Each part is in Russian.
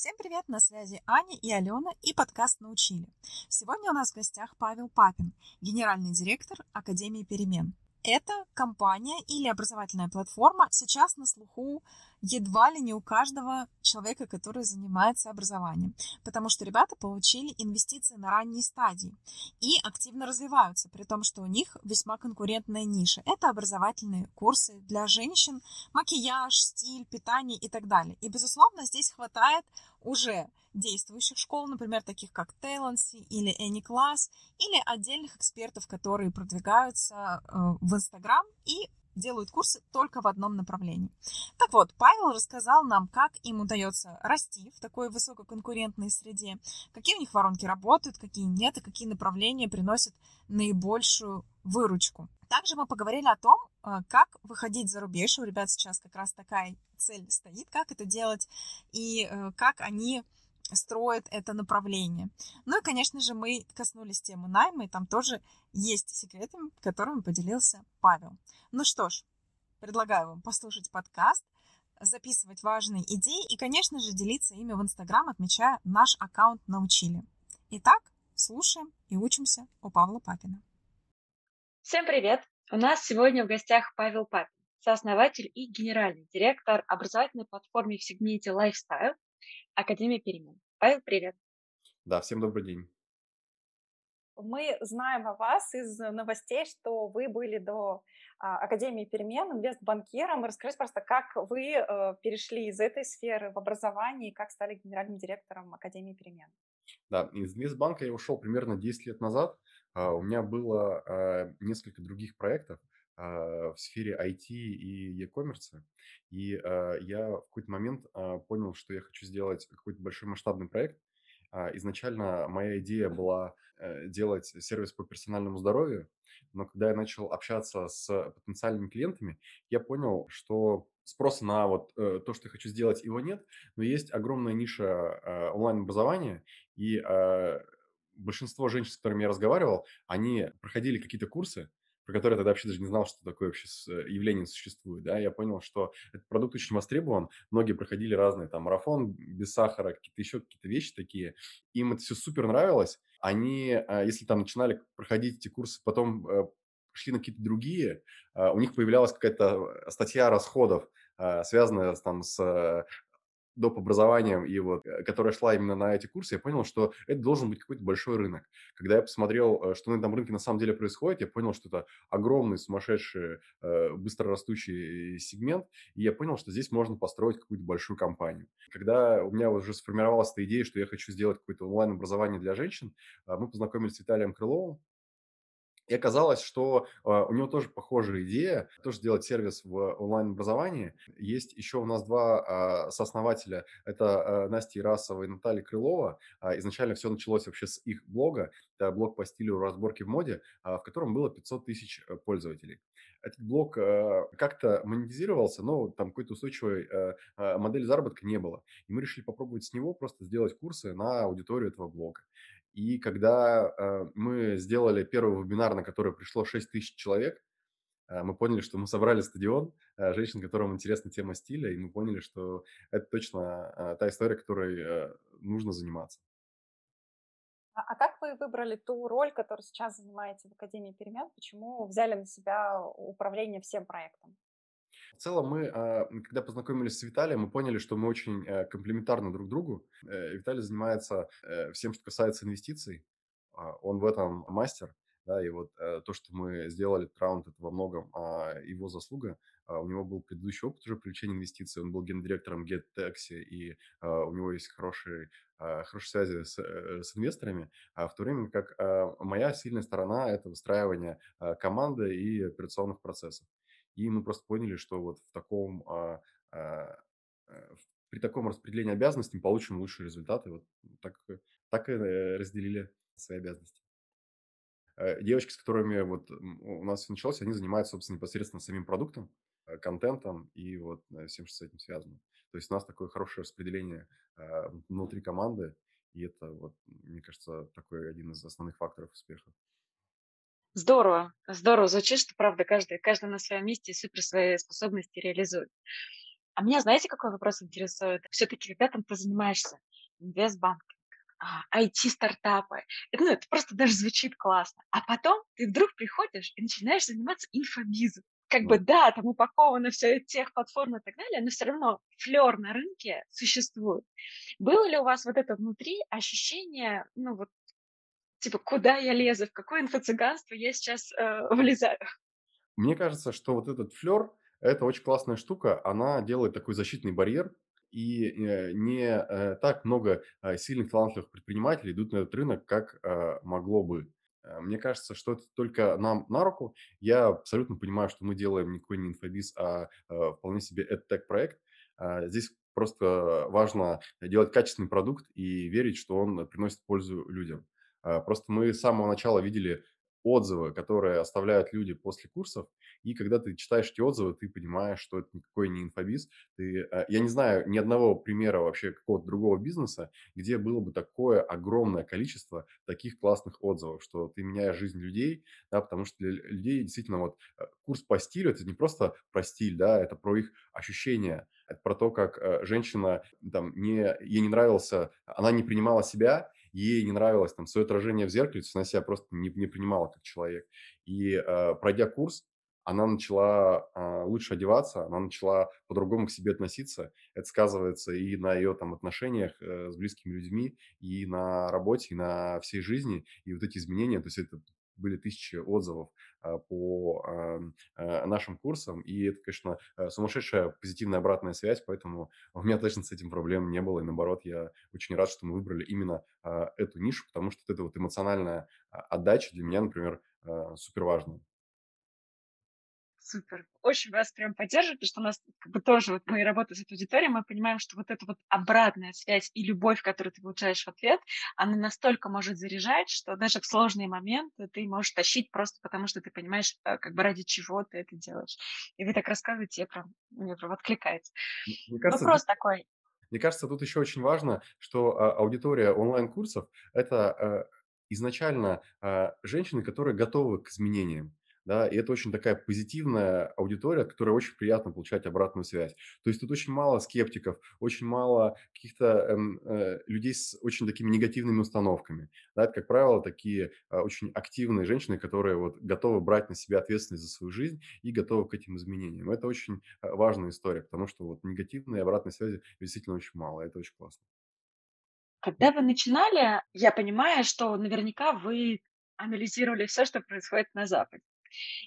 Всем привет, на связи Аня и Алена и подкаст «Научили». Сегодня у нас в гостях Павел Папин, генеральный директор Академии перемен. Эта компания или образовательная платформа сейчас на слуху едва ли не у каждого человека, который занимается образованием, потому что ребята получили инвестиции на ранней стадии и активно развиваются, при том, что у них весьма конкурентная ниша. Это образовательные курсы для женщин, макияж, стиль, питание и так далее. И, безусловно, здесь хватает уже действующих школ, например, таких как Talency или Anyclass, или отдельных экспертов, которые продвигаются э, в Инстаграм и делают курсы только в одном направлении. Так вот, Павел рассказал нам, как им удается расти в такой высококонкурентной среде, какие у них воронки работают, какие нет, и какие направления приносят наибольшую выручку. Также мы поговорили о том, э, как выходить за рубеж. У ребят сейчас как раз такая цель стоит, как это делать, и э, как они строит это направление. Ну и, конечно же, мы коснулись темы найма, и там тоже есть секреты, которыми поделился Павел. Ну что ж, предлагаю вам послушать подкаст, записывать важные идеи и, конечно же, делиться ими в Инстаграм, отмечая наш аккаунт «Научили». Итак, слушаем и учимся у Павла Папина. Всем привет! У нас сегодня в гостях Павел Папин, сооснователь и генеральный директор образовательной платформы в сегменте Lifestyle, Академия перемен. Павел, привет. Да, всем добрый день. Мы знаем о вас из новостей, что вы были до а, Академии перемен инвестбанкиром. Расскажите просто, как вы э, перешли из этой сферы в образование и как стали генеральным директором Академии перемен. Да, из инвестбанка я ушел примерно 10 лет назад. А, у меня было а, несколько других проектов. А, в сфере IT и e-commerce. И а, я в какой-то момент а, понял, что я хочу сделать какой-то большой масштабный проект. Изначально моя идея была э, делать сервис по персональному здоровью, но когда я начал общаться с потенциальными клиентами, я понял, что спроса на вот э, то, что я хочу сделать, его нет, но есть огромная ниша онлайн-образования, и большинство женщин, с которыми я разговаривал, они проходили какие-то курсы, про который я тогда вообще даже не знал, что такое вообще э, явление существует, да, я понял, что этот продукт очень востребован, многие проходили разные, там, марафон без сахара, какие-то еще какие-то вещи такие, им это все супер нравилось, они, а, если там начинали проходить эти курсы, потом э, шли на какие-то другие, а, у них появлялась какая-то статья расходов, а, связанная там с доп. образованием, и вот, э, которая шла именно на эти курсы, я понял, что это должен быть какой-то большой рынок. Когда я посмотрел, э, что на этом рынке на самом деле происходит, я понял, что это огромный, сумасшедший, э, быстрорастущий сегмент, и я понял, что здесь можно построить какую-то большую компанию. Когда у меня уже сформировалась эта идея, что я хочу сделать какое-то онлайн-образование для женщин, мы познакомились с Виталием Крыловым, и оказалось, что э, у него тоже похожая идея, тоже сделать сервис в онлайн-образовании. Есть еще у нас два э, сооснователя, это э, Настя Ирасова и Наталья Крылова. Э, изначально все началось вообще с их блога, это блог по стилю разборки в моде, э, в котором было 500 тысяч пользователей. Этот блог э, как-то монетизировался, но там какой-то устойчивой э, модели заработка не было. И мы решили попробовать с него просто сделать курсы на аудиторию этого блога. И когда э, мы сделали первый вебинар, на который пришло 6 тысяч человек, э, мы поняли, что мы собрали стадион э, женщин, которым интересна тема стиля, и мы поняли, что это точно э, та история, которой э, нужно заниматься. А, а как вы выбрали ту роль, которую сейчас занимаете в Академии перемен? Почему взяли на себя управление всем проектом? В целом мы, а, когда познакомились с Виталием, мы поняли, что мы очень э, комплементарны друг другу. Э, Виталий занимается э, всем, что касается инвестиций. А, он в этом мастер. Да, и вот то, что мы сделали этот раунд, это во многом а, его заслуга. У него был предыдущий опыт уже привлечения инвестиций. Он был гендиректором GetTaxi, и у него есть хорошие, хорошие связи с, с инвесторами. А в то время как моя сильная сторона – это выстраивание команды и операционных процессов. И мы просто поняли, что вот в таком, а, а, э, при таком распределении обязанностей мы получим лучшие результаты. Вот так, так и э, разделили свои обязанности. Э, девочки, с которыми вот у нас все началось, они занимаются, собственно, непосредственно самим продуктом, контентом и вот всем, что с этим связано. То есть у нас такое хорошее распределение внутри команды, и это, вот, мне кажется, такой один из основных факторов успеха. Здорово, здорово звучит, что правда каждый, каждый на своем месте супер свои способности реализует. А меня, знаете, какой вопрос интересует? Все-таки когда там ты занимаешься инвестбанк, IT-стартапы. Ну, это просто даже звучит классно. А потом ты вдруг приходишь и начинаешь заниматься инфобизом. Как бы, да, там упаковано все тех платформ и так далее, но все равно флер на рынке существует. Было ли у вас вот это внутри ощущение, ну вот, типа, куда я лезу, в какое инфо-цыганство я сейчас э, влезаю? Мне кажется, что вот этот флер – это очень классная штука. Она делает такой защитный барьер, и э, не э, так много э, сильных талантливых предпринимателей идут на этот рынок, как могло бы. Мне кажется, что это только нам на руку. Я абсолютно понимаю, что мы делаем никакой не инфобиз, а вполне себе EdTech проект. Здесь просто важно делать качественный продукт и верить, что он приносит пользу людям. Просто мы с самого начала видели отзывы, которые оставляют люди после курсов, и когда ты читаешь эти отзывы, ты понимаешь, что это никакой не инфобиз. Ты, э, я не знаю ни одного примера вообще какого-то другого бизнеса, где было бы такое огромное количество таких классных отзывов, что ты меняешь жизнь людей, да, потому что для людей действительно вот э, курс по стилю – это не просто про стиль, да, это про их ощущения, это про то, как э, женщина там не, ей не нравился, она не принимала себя, ей не нравилось там свое отражение в зеркале, она себя просто не, не принимала как человек. И э, пройдя курс, она начала э, лучше одеваться, она начала по-другому к себе относиться. Это сказывается и на ее там отношениях э, с близкими людьми, и на работе, и на всей жизни. И вот эти изменения, то есть это были тысячи отзывов а, по а, нашим курсам, и это, конечно, э, сумасшедшая позитивная обратная связь, поэтому у меня точно с этим проблем не было, и наоборот, я очень рад, что мы выбрали именно а, эту нишу, потому что это вот эмоциональная отдача для меня, например, супер важная. Супер. Очень вас прям поддерживаю, потому что у нас как бы тоже вот мы работаем с этой аудиторией, мы понимаем, что вот эта вот обратная связь и любовь, которую ты получаешь в ответ, она настолько может заряжать, что даже в сложные моменты ты можешь тащить просто потому, что ты понимаешь, э, как бы ради чего ты это делаешь. И вы так рассказываете, я прям, мне прям откликается. Мне кажется, Вопрос тут, такой. Мне кажется, тут еще очень важно, что а, аудитория онлайн-курсов – это а, изначально а, женщины, которые готовы к изменениям да, и это очень такая позитивная аудитория, от которой очень приятно получать обратную связь. То есть тут очень мало скептиков, очень мало каких-то эм, э, людей с очень такими негативными установками. Да, это, как правило, такие э, очень активные женщины, которые вот готовы брать на себя ответственность за свою жизнь и готовы к этим изменениям. Это очень э, важная история, потому что вот негативной обратной связи действительно очень мало, это очень классно. Когда вы начинали, я понимаю, что наверняка вы анализировали все, что происходит на Западе.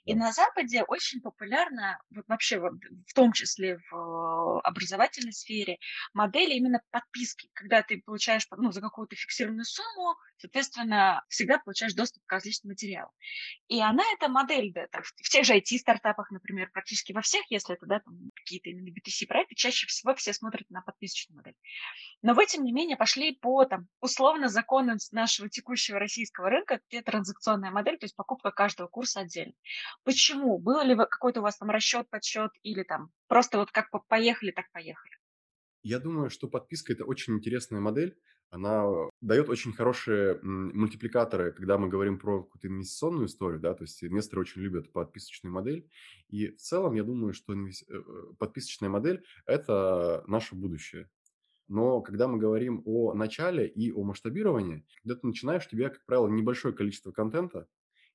И на Западе очень популярна, вот вообще в том числе в образовательной сфере, модели именно подписки, когда ты получаешь ну, за какую-то фиксированную сумму, соответственно, всегда получаешь доступ к различным материалам. И она, эта модель, да, там, в тех же IT-стартапах, например, практически во всех, если это да, там, какие-то именно B2C-проекты, чаще всего все смотрят на подписочную модель. Но вы, тем не менее, пошли по там, условно законам нашего текущего российского рынка, где транзакционная модель, то есть покупка каждого курса отдельно. Почему? Был ли какой-то у вас там расчет, подсчет или там просто вот как поехали, так поехали? Я думаю, что подписка – это очень интересная модель. Она дает очень хорошие мультипликаторы, когда мы говорим про какую-то инвестиционную историю, да, то есть инвесторы очень любят подписочную модель. И в целом я думаю, что. Э, э, подписочная модель – это наше будущее. Но когда мы говорим о начале и о масштабировании, когда ты начинаешь, у тебя, как правило, небольшое количество контента,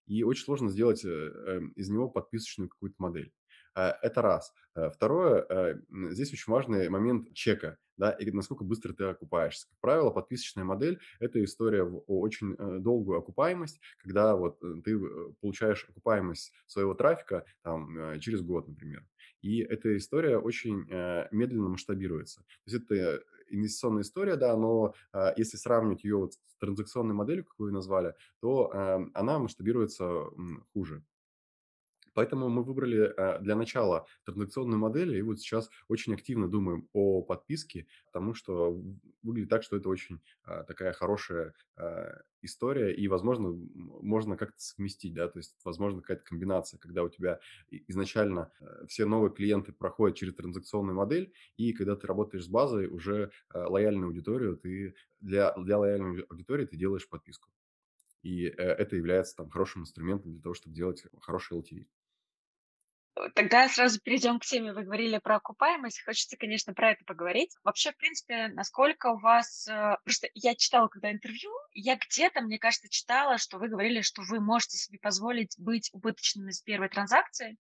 и очень сложно сделать э, эм, из него подписочную какую-то модель. Э, это раз. Э, второе, здесь очень важный момент чека, да, и насколько быстро ты окупаешься. Как правило, подписочная модель – это история в очень долгую окупаемость, когда вот ты получаешь окупаемость своего трафика там, через год, например. И эта история очень медленно масштабируется. То есть это инвестиционная история, да, но э, если сравнивать ее вот с транзакционной моделью, как вы назвали, то э, она масштабируется хуже. Поэтому мы выбрали э, для начала транзакционную модель, и вот сейчас очень активно думаем о подписке, потому что выглядит так, что это очень э, такая хорошая э, история, и, возможно, можно как-то совместить, да, то есть, возможно, какая-то комбинация, когда у тебя изначально все новые клиенты проходят через транзакционную модель, и когда ты работаешь с базой, уже лояльную аудиторию, ты для, для лояльной аудитории ты делаешь подписку. И это является там хорошим инструментом для того, чтобы делать хороший LTV. Тогда сразу перейдем к теме. Вы говорили про окупаемость. Хочется, конечно, про это поговорить. Вообще, в принципе, насколько у вас... Э, просто я читала, когда интервью, я где-то, мне кажется, читала, что вы говорили, что вы можете себе позволить быть убыточными с первой транзакции.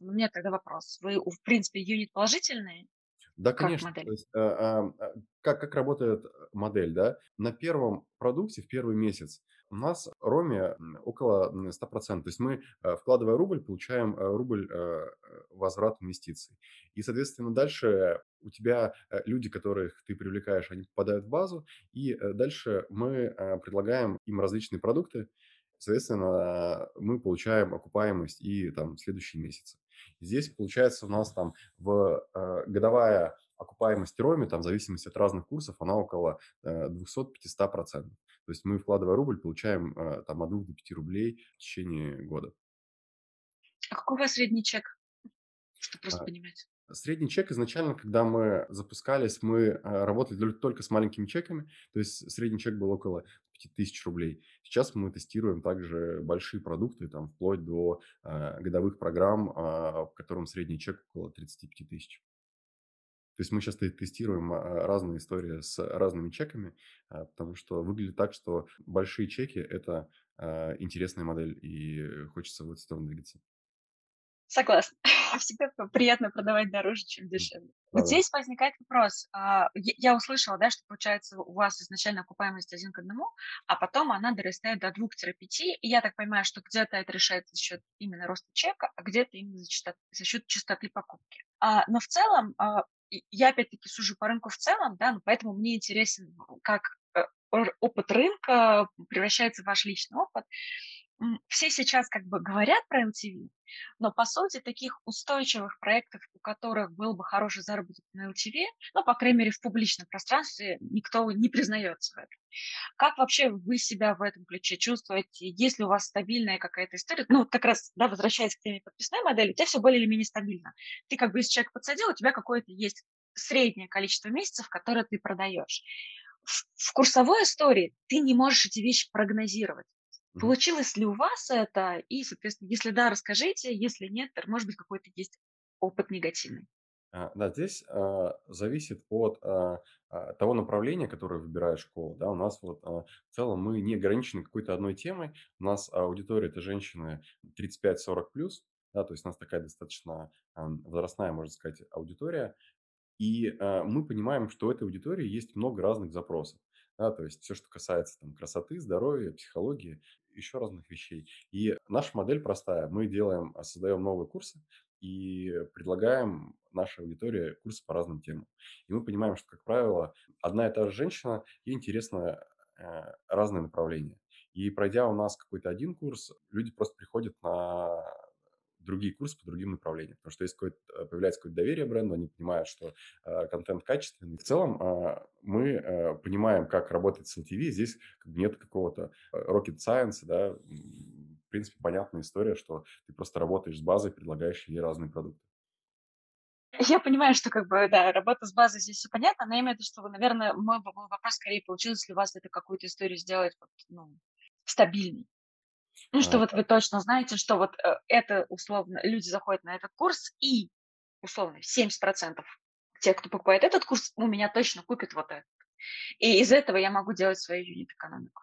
У меня тогда вопрос. Вы, в принципе, юнит положительный? Да, конечно. То есть, а, а, а, как, как работает модель, да? На первом продукте в первый месяц у нас роме около 100%. То есть мы, э, вкладывая рубль, получаем э, рубль э, возврат инвестиций. И, соответственно, дальше у тебя люди, которых ты привлекаешь, они попадают в базу, и дальше мы предлагаем им различные продукты, соответственно, мы получаем окупаемость и там следующие месяцы. Здесь, получается, у нас там в годовая окупаемость роме, там, в зависимости от разных курсов, она около 200-500%. То есть мы, вкладывая рубль, получаем э, там от 2 до 5 рублей в течение года. А какой у вас средний чек? Чтобы просто а, понимать. Средний чек изначально, когда мы запускались, мы э, работали только с маленькими чеками, то есть средний чек был около 5000 рублей. Сейчас мы тестируем также большие продукты, там, вплоть до э, годовых программ, э, в котором средний чек около 35 тысяч. То есть мы сейчас тестируем а, разные истории с разными чеками, а, потому что выглядит так, что большие чеки – это интересная модель, и хочется в эту сторону двигаться. Согласна. Всегда приятно продавать дороже, чем дешевле. Да, вот здесь возникает вопрос. Я услышала, да, что получается у вас изначально окупаемость один к одному, а потом она дорастает до 2-5. И я так понимаю, что где-то это решается за счет именно роста чека, а где-то именно за, частот, за счет частоты покупки. Но в целом я опять-таки сужу по рынку в целом, да, но поэтому мне интересен, как э, опыт рынка превращается в ваш личный опыт. Все сейчас как бы говорят про LTV, но по сути таких устойчивых проектов, у которых был бы хороший заработок на LTV, ну, по крайней мере, в публичном пространстве никто не признается в этом. Как вообще вы себя в этом ключе чувствуете? Есть ли у вас стабильная какая-то история? Ну, вот как раз, да, возвращаясь к теме подписной модели, у тебя все более или менее стабильно. Ты как бы, если человек подсадил, у тебя какое-то есть среднее количество месяцев, которые ты продаешь. В курсовой истории ты не можешь эти вещи прогнозировать. Получилось ли у вас это? И, соответственно, если да, расскажите, если нет, то, может быть, какой-то есть опыт негативный. А, да, здесь а, зависит от а, того направления, которое выбирает школа. Да, у нас вот а, в целом мы не ограничены какой-то одной темой. У нас аудитория это женщины 35-40 плюс, да, то есть у нас такая достаточно а, возрастная, можно сказать, аудитория. И а, мы понимаем, что у этой аудитории есть много разных запросов. Да, то есть все, что касается там, красоты, здоровья, психологии, еще разных вещей. И наша модель простая. Мы делаем, а, создаем новые курсы и предлагаем нашей аудитории курсы по разным темам. И мы понимаем, что, как правило, одна и та же женщина, ей интересно э, разные направления. И пройдя у нас какой-то один курс, люди просто приходят на другие курсы по другим направлениям. Потому что если какое э, появляется какое-то доверие бренду, они понимают, что э, контент качественный. В целом э, мы э, понимаем, как работает с LTV. Здесь нет какого-то э, rocket science, да, в принципе, понятная история, что ты просто работаешь с базой, предлагаешь ей разные продукты. Я понимаю, что как бы, да, работа с базой здесь все понятно, но в виду, что, вы, наверное, мой вопрос скорее получилось ли у вас это какую-то историю сделать вот, ну, стабильней. Ну, что а, вот вы точно знаете, что вот э, это условно, люди заходят на этот курс, и условно 70% тех, кто покупает этот курс, у меня точно купят вот это. И из этого я могу делать свою юнит-экономику.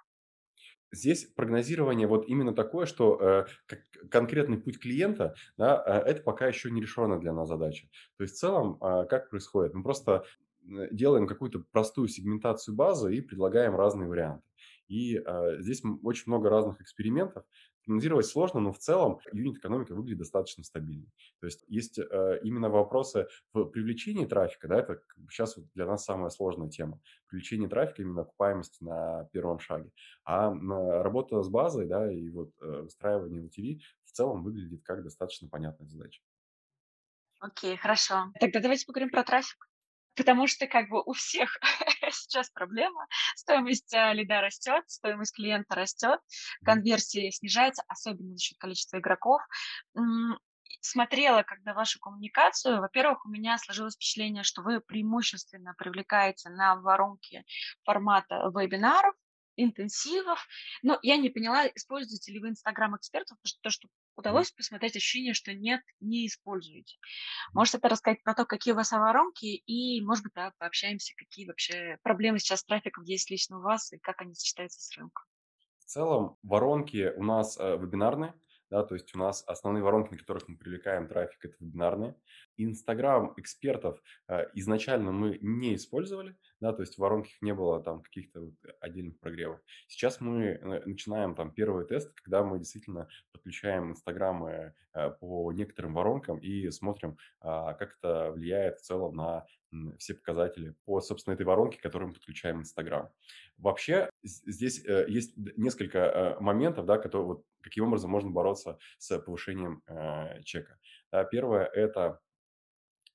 Здесь прогнозирование вот именно такое, что э, конкретный путь клиента, да, э, это пока еще не решенная для нас задача. То есть в целом, э, как происходит? Мы просто делаем какую-то простую сегментацию базы и предлагаем разные варианты. И э, здесь очень много разных экспериментов. Прогнозировать сложно, но в целом юнит-экономика выглядит достаточно стабильно. То есть есть э, именно вопросы в привлечении трафика, да, это сейчас вот для нас самая сложная тема. Привлечение трафика, именно окупаемости на первом шаге. А работа с базой, да, и вот э, выстраивание LTV в целом выглядит как достаточно понятная задача. Окей, хорошо. Тогда давайте поговорим про трафик потому что как бы у всех сейчас проблема. Стоимость э, лида растет, стоимость клиента растет, конверсия снижается, особенно за счет количества игроков. Смотрела, когда вашу коммуникацию, во-первых, у меня сложилось впечатление, что вы преимущественно привлекаете на воронки формата вебинаров, интенсивов, но я не поняла, используете ли вы Инстаграм экспертов, потому что то, что удалось посмотреть ощущение, что нет, не используете. Можете это рассказать про то, какие у вас воронки, и, может быть, да, пообщаемся, какие вообще проблемы сейчас с трафиком есть лично у вас, и как они сочетаются с рынком. В целом воронки у нас э, вебинарные, да, то есть у нас основные воронки, на которых мы привлекаем трафик, это вебинарные. Инстаграм экспертов э, изначально мы не использовали, да, то есть в воронках не было там каких-то вот отдельных прогревов. Сейчас мы э, начинаем там первый тест, когда мы действительно подключаем Инстаграмы э, по некоторым воронкам и смотрим, а, как это влияет в целом на все показатели по, собственно, этой воронке, которую мы подключаем Инстаграм. Вообще здесь есть несколько моментов, да, которые, вот, каким образом можно бороться с повышением чека. Первое – это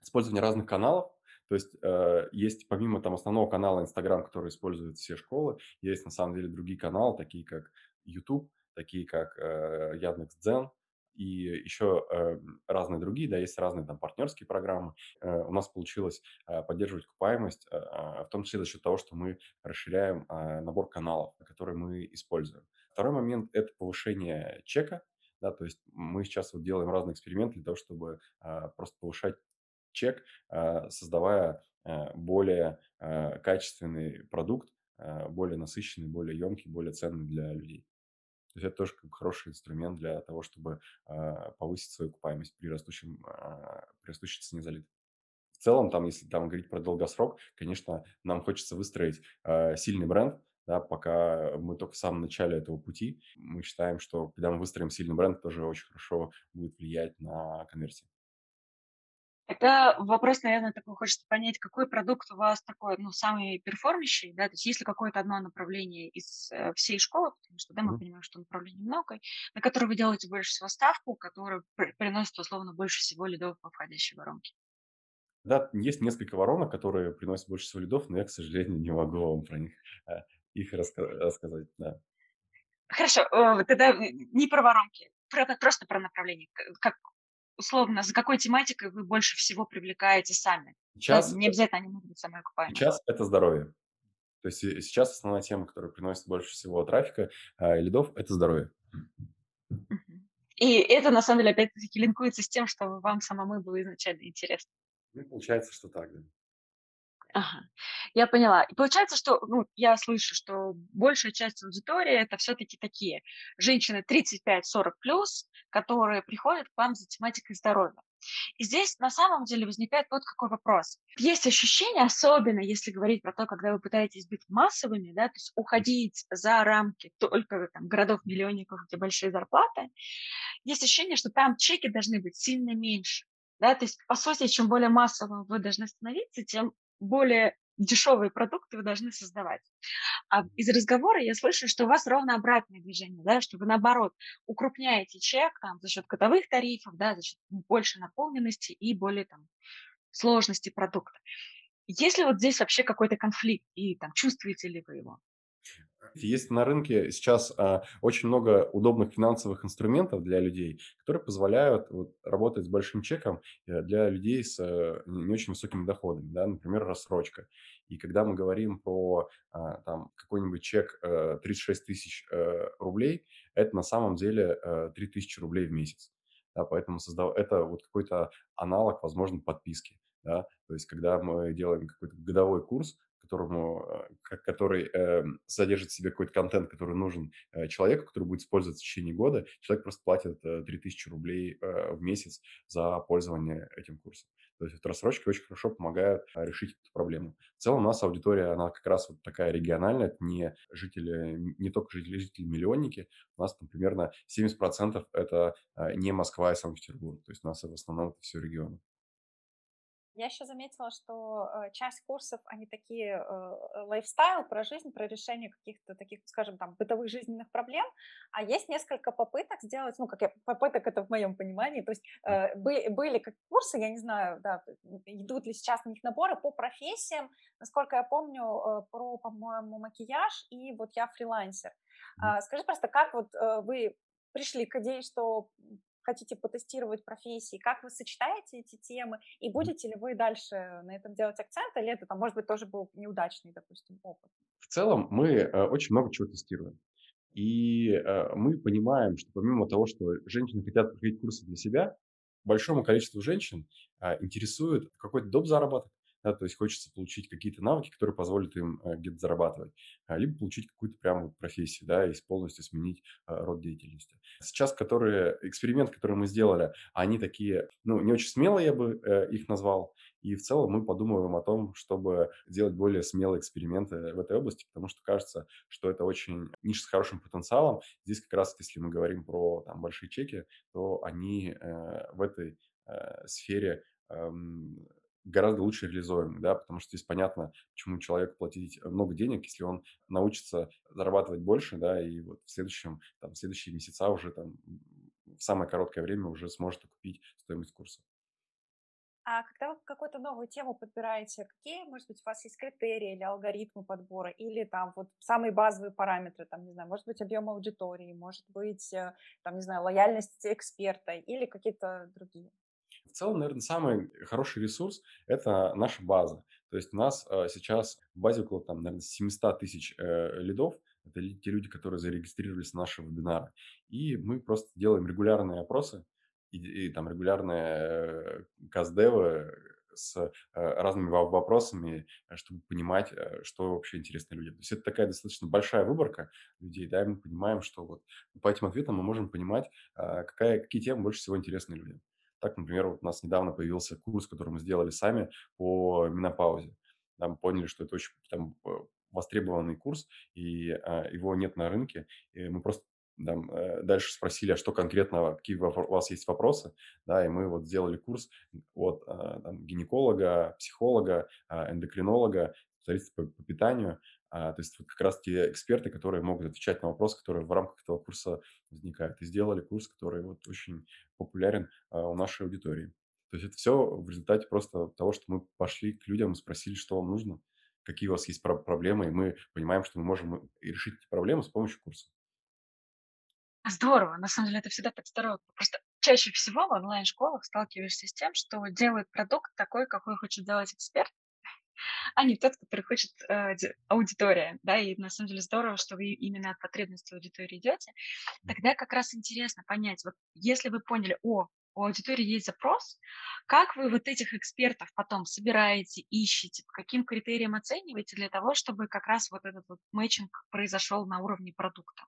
использование разных каналов. То есть э, есть помимо там основного канала Инстаграм, который используют все школы, есть на самом деле другие каналы, такие как YouTube, такие как э, Яндекс.Дзен, и еще э, разные другие, да, есть разные там партнерские программы. Э, у нас получилось поддерживать окупаемость, э, э в том числе за счет того, что мы расширяем набор каналов, которые мы используем. Второй момент – это повышение чека, да, то есть мы сейчас вот делаем разные эксперименты для того, чтобы просто повышать чек, э, создавая э, более э, качественный продукт, более насыщенный, более емкий, более ценный для людей. То есть это тоже как хороший инструмент для того, чтобы повысить свою окупаемость при, растущем, при растущей цене за. В целом, там, если там говорить про долгосрок, конечно, нам хочется выстроить сильный бренд, да, пока мы только в самом начале этого пути. Мы считаем, что когда мы выстроим сильный бренд, тоже очень хорошо будет влиять на конверсию. Это вопрос, наверное, такой, хочется понять, какой продукт у вас такой, ну, самый перформящий, да, то есть есть ли какое-то одно направление из э, всей школы, потому что, да, мы mm-hmm. понимаем, что направлений много, на которое вы делаете больше всего ставку, которое приносит, условно, больше всего лидов по входящей воронке. Да, есть несколько воронок, которые приносят больше всего лидов, но я, к сожалению, не могу вам про них э, их раска- рассказать, да. Хорошо, э, тогда не про воронки, про, просто про направление. Как, условно, за какой тематикой вы больше всего привлекаете сами? Сейчас, ну, не обязательно они могут быть самые окупаемые. Сейчас это здоровье. То есть сейчас основная тема, которая приносит больше всего трафика э, лидов, это здоровье. И это, на самом деле, опять-таки линкуется с тем, что вам самому было изначально интересно. Ну, получается, что так, да. Ага, я поняла. И получается, что, ну, я слышу, что большая часть аудитории это все-таки такие женщины 35-40 плюс, которые приходят к вам за тематикой здоровья. И здесь на самом деле возникает вот какой вопрос. Есть ощущение, особенно если говорить про то, когда вы пытаетесь быть массовыми, да, то есть уходить за рамки только там, городов-миллионников, где большие зарплаты, есть ощущение, что там чеки должны быть сильно меньше. Да, то есть, по сути, чем более массовым вы должны становиться, тем более дешевые продукты вы должны создавать. А из разговора я слышу, что у вас ровно обратное движение, да, что вы наоборот укрупняете чек там, за счет годовых тарифов, да, за счет больше наполненности и более там, сложности продукта. Есть ли вот здесь вообще какой-то конфликт и там чувствуете ли вы его? Есть на рынке сейчас а, очень много удобных финансовых инструментов для людей, которые позволяют вот, работать с большим чеком э, для людей с а, не очень высокими доходами, да, например, рассрочка. И когда мы говорим про а, там, какой-нибудь чек а, 36 тысяч а, рублей, это на самом деле а, 3 тысячи рублей в месяц. Да, поэтому создав... это вот какой-то аналог, возможно, подписки. Да? То есть, когда мы делаем какой-то годовой курс, которому, э, который э, содержит в себе какой-то контент, который нужен э, человеку, который будет использовать в течение года, человек просто платит 3000 рублей в месяц за пользование этим курсом. То есть вот рассрочки очень хорошо помогают решить эту проблему. В целом у нас аудитория, она как раз вот такая региональная, это не жители, не только жители, жители-миллионники. У нас там примерно 70% это не Москва и Санкт-Петербург. То есть у нас в основном это все регионы. Я еще заметила, что э, часть курсов, они такие э, лайфстайл, про жизнь, про решение каких-то таких, скажем, там, бытовых жизненных проблем, а есть несколько попыток сделать, ну, как я, попыток это в моем понимании, то есть э, были как курсы, я не знаю, да, идут ли сейчас на них наборы по профессиям, насколько я помню, про, по-моему, макияж, и вот я фрилансер. А, скажи просто, как вот вы пришли к идее, что хотите потестировать профессии, как вы сочетаете эти темы, и будете ли вы дальше на этом делать акцент, или это, там, может быть, тоже был неудачный, допустим, опыт? В целом мы э, очень много чего тестируем. И э, мы понимаем, что помимо того, что женщины хотят проходить курсы для себя, большому количеству женщин а, интересует какой-то доп. заработок, да, то есть хочется получить какие-то навыки, которые позволят им а, где-то зарабатывать, а, либо получить какую-то прям вот профессию, да, и полностью сменить а, род деятельности. Сейчас, которые, эксперимент, который мы сделали, они такие, ну, не очень смелые, я бы э, их назвал, и в целом мы подумываем о том, чтобы делать более смелые эксперименты в этой области, потому что кажется, что это очень ниша с хорошим потенциалом. Здесь как раз, если мы говорим про там, большие чеки, то они э, в этой э, сфере э, гораздо лучше реализуемы, да, потому что здесь понятно, почему человеку платить много денег, если он научится зарабатывать больше, да, и вот в следующем, там, в следующие месяца уже там в самое короткое время уже сможет окупить стоимость курса. А когда вы какую-то новую тему подбираете, какие, может быть, у вас есть критерии или алгоритмы подбора, или там вот самые базовые параметры, там, не знаю, может быть, объем аудитории, может быть, э, там, не знаю, лояльность эксперта или какие-то другие? В целом, наверное, самый хороший ресурс – это наша база. То есть у нас э, сейчас в базе около, там, наверное, 700 тысяч э, лидов. Это те люди, которые зарегистрировались на наши вебинары. И мы просто делаем регулярные опросы, и, и там регулярные э, каздевы с э, разными вопросами, э, чтобы понимать, что вообще интересно людям. То есть это такая достаточно большая выборка людей, да, и мы понимаем, что вот по этим ответам мы можем понимать, какая, какие темы больше всего интересны людям. Так, например, вот у нас недавно появился курс, который мы сделали сами по менопаузе. Да, мы поняли, что это очень там, востребованный курс, и а, его нет на рынке. И мы просто там, э, дальше спросили, а что конкретно, какие у вас есть вопросы, да, и мы вот сделали курс от а, там, гинеколога, психолога, а, эндокринолога, специалиста по, по питанию, а, то есть вот как раз те эксперты, которые могут отвечать на вопросы, которые в рамках этого курса возникают. И сделали курс, который вот очень популярен а, у нашей аудитории. То есть это все в результате просто того, что мы пошли к людям спросили, что вам нужно, какие у вас есть проблемы, и мы понимаем, что мы можем решить эти проблемы с помощью курса. Здорово, на самом деле это всегда так здорово. Просто чаще всего в онлайн-школах сталкиваешься с тем, что делает продукт такой, какой хочет делать эксперт, а не тот, который хочет э, аудитория, да, и на самом деле здорово, что вы именно от потребностей аудитории идете. Тогда как раз интересно понять, вот если вы поняли, о, у аудитории есть запрос, как вы вот этих экспертов потом собираете, ищете, по каким критериям оцениваете для того, чтобы как раз вот этот вот мэчинг произошел на уровне продукта?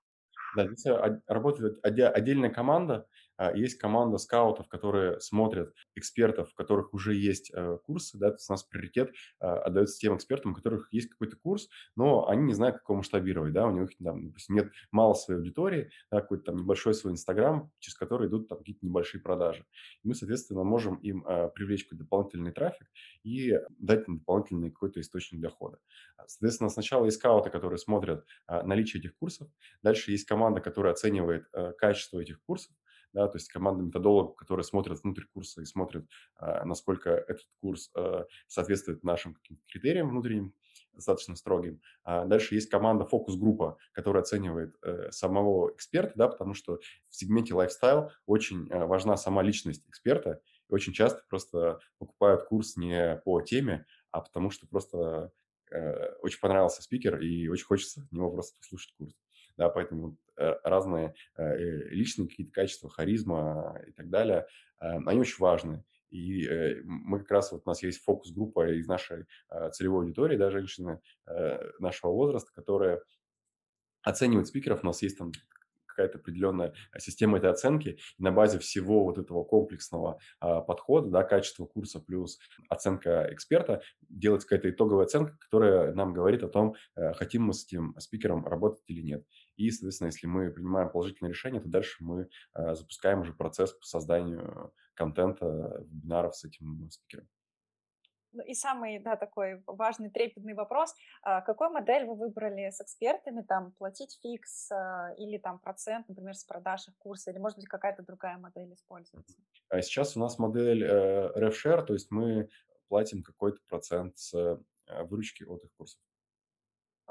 Да, здесь работает отдельная команда. А, есть команда скаутов, которые смотрят экспертов, у которых уже есть э, курсы. Да, у нас приоритет а, отдается тем экспертам, у которых есть какой-то курс, но они не знают, как его масштабировать. Да, у них там, допустим, нет мало своей аудитории, да, какой-то там небольшой свой Инстаграм, через который идут там какие-то небольшие продажи. И мы, соответственно, можем им а, привлечь какой-то дополнительный трафик и дать им дополнительный какой-то источник дохода. Соответственно, сначала есть скауты, которые смотрят наличие этих курсов. Дальше есть команда, которая оценивает э, качество этих курсов да, то есть команда методологов, которые смотрят внутрь курса и смотрят, а, насколько этот курс а, соответствует нашим критериям внутренним, достаточно строгим. А дальше есть команда фокус-группа, которая оценивает э, самого эксперта, да, потому что в сегменте lifestyle очень э, важна сама личность эксперта, очень часто просто покупают курс не по теме, а потому что просто э, очень понравился спикер и очень хочется его просто послушать курс да, поэтому э, разные э, личные какие-то качества, харизма и так далее, э, они очень важны. И мы как раз, вот у нас есть фокус-группа из нашей целевой аудитории, да, женщины нашего возраста, которые оценивают спикеров. У нас есть там какая-то определенная система этой оценки. И на базе всего вот этого комплексного а, подхода, да, качества курса плюс оценка эксперта, делается какая-то итоговая оценка, которая нам говорит о том, а, хотим мы с этим спикером работать или нет. И, соответственно, если мы принимаем положительное решение, то дальше мы а, запускаем уже процесс по созданию контента, вебинаров с этим спикером. Ну и самый, да, такой важный, трепетный вопрос. А какой модель вы выбрали с экспертами? Там платить фикс а, или там процент, например, с продаж их курса? Или, может быть, какая-то другая модель используется? А сейчас у нас модель э, RevShare, то есть мы платим какой-то процент с э, выручки от их курсов.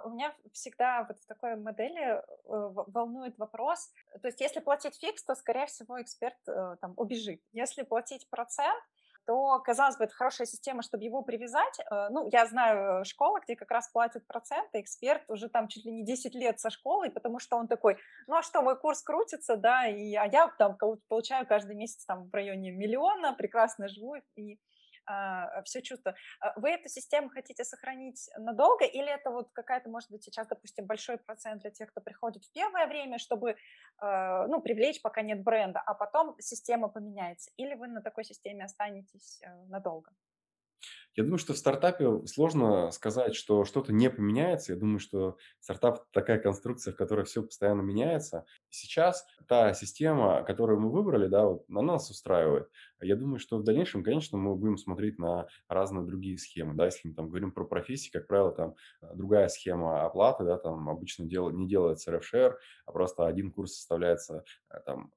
У меня всегда вот в такой модели э, волнует вопрос. То есть если платить фикс, то, скорее всего, эксперт там убежит. Если платить процент, то, казалось бы, это хорошая система, чтобы его привязать. Э, ну, я знаю школы, где как раз платят проценты, эксперт уже там чуть ли не 10 лет со школой, потому что он такой, ну а что, мой курс крутится, да, и, а я там получаю каждый месяц там в районе миллиона, прекрасно живу, и все чувство. А вы эту систему хотите сохранить надолго или это вот какая-то, может быть, сейчас, допустим, большой процент для тех, кто приходит в первое время, чтобы, а, ну, привлечь, пока нет бренда, а потом система поменяется? Или вы на такой системе останетесь э, надолго? Я думаю, что в стартапе сложно сказать, что что-то не поменяется. Я думаю, что стартап – такая конструкция, в которой все постоянно меняется. Сейчас та система, которую мы выбрали, да, вот, она нас устраивает. Я думаю, что в дальнейшем, конечно, мы будем смотреть на разные другие схемы. Да, если мы там говорим про профессии, как правило, там э, другая схема оплаты, да, там обычно дел, не делается RefShare, а просто один курс составляется э, там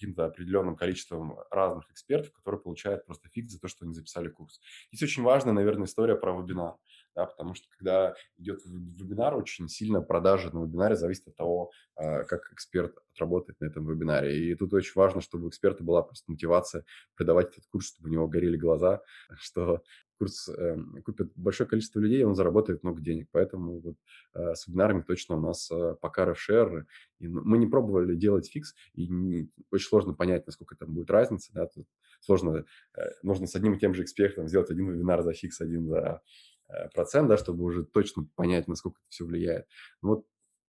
каким-то определенным количеством разных экспертов, которые получают просто фикс за то, что они записали курс. Здесь очень важная, наверное, история про вебинар, да, потому что когда идет вебинар, очень сильно продажа на вебинаре зависит от того, а, как эксперт отработает на этом вебинаре. И тут очень важно, чтобы у эксперта была просто мотивация придавать этот курс, чтобы у него горели глаза, что курс э, купит большое количество людей, он заработает много денег. Поэтому вот э, с вебинарами точно у нас э, пока RefShare. И мы не пробовали делать фикс, и не, очень сложно понять, насколько там будет разница. Да? Тут сложно, э, нужно с одним и тем же экспертом сделать один вебинар за фикс, один за э, процент, да, чтобы уже точно понять, насколько это все влияет. Вот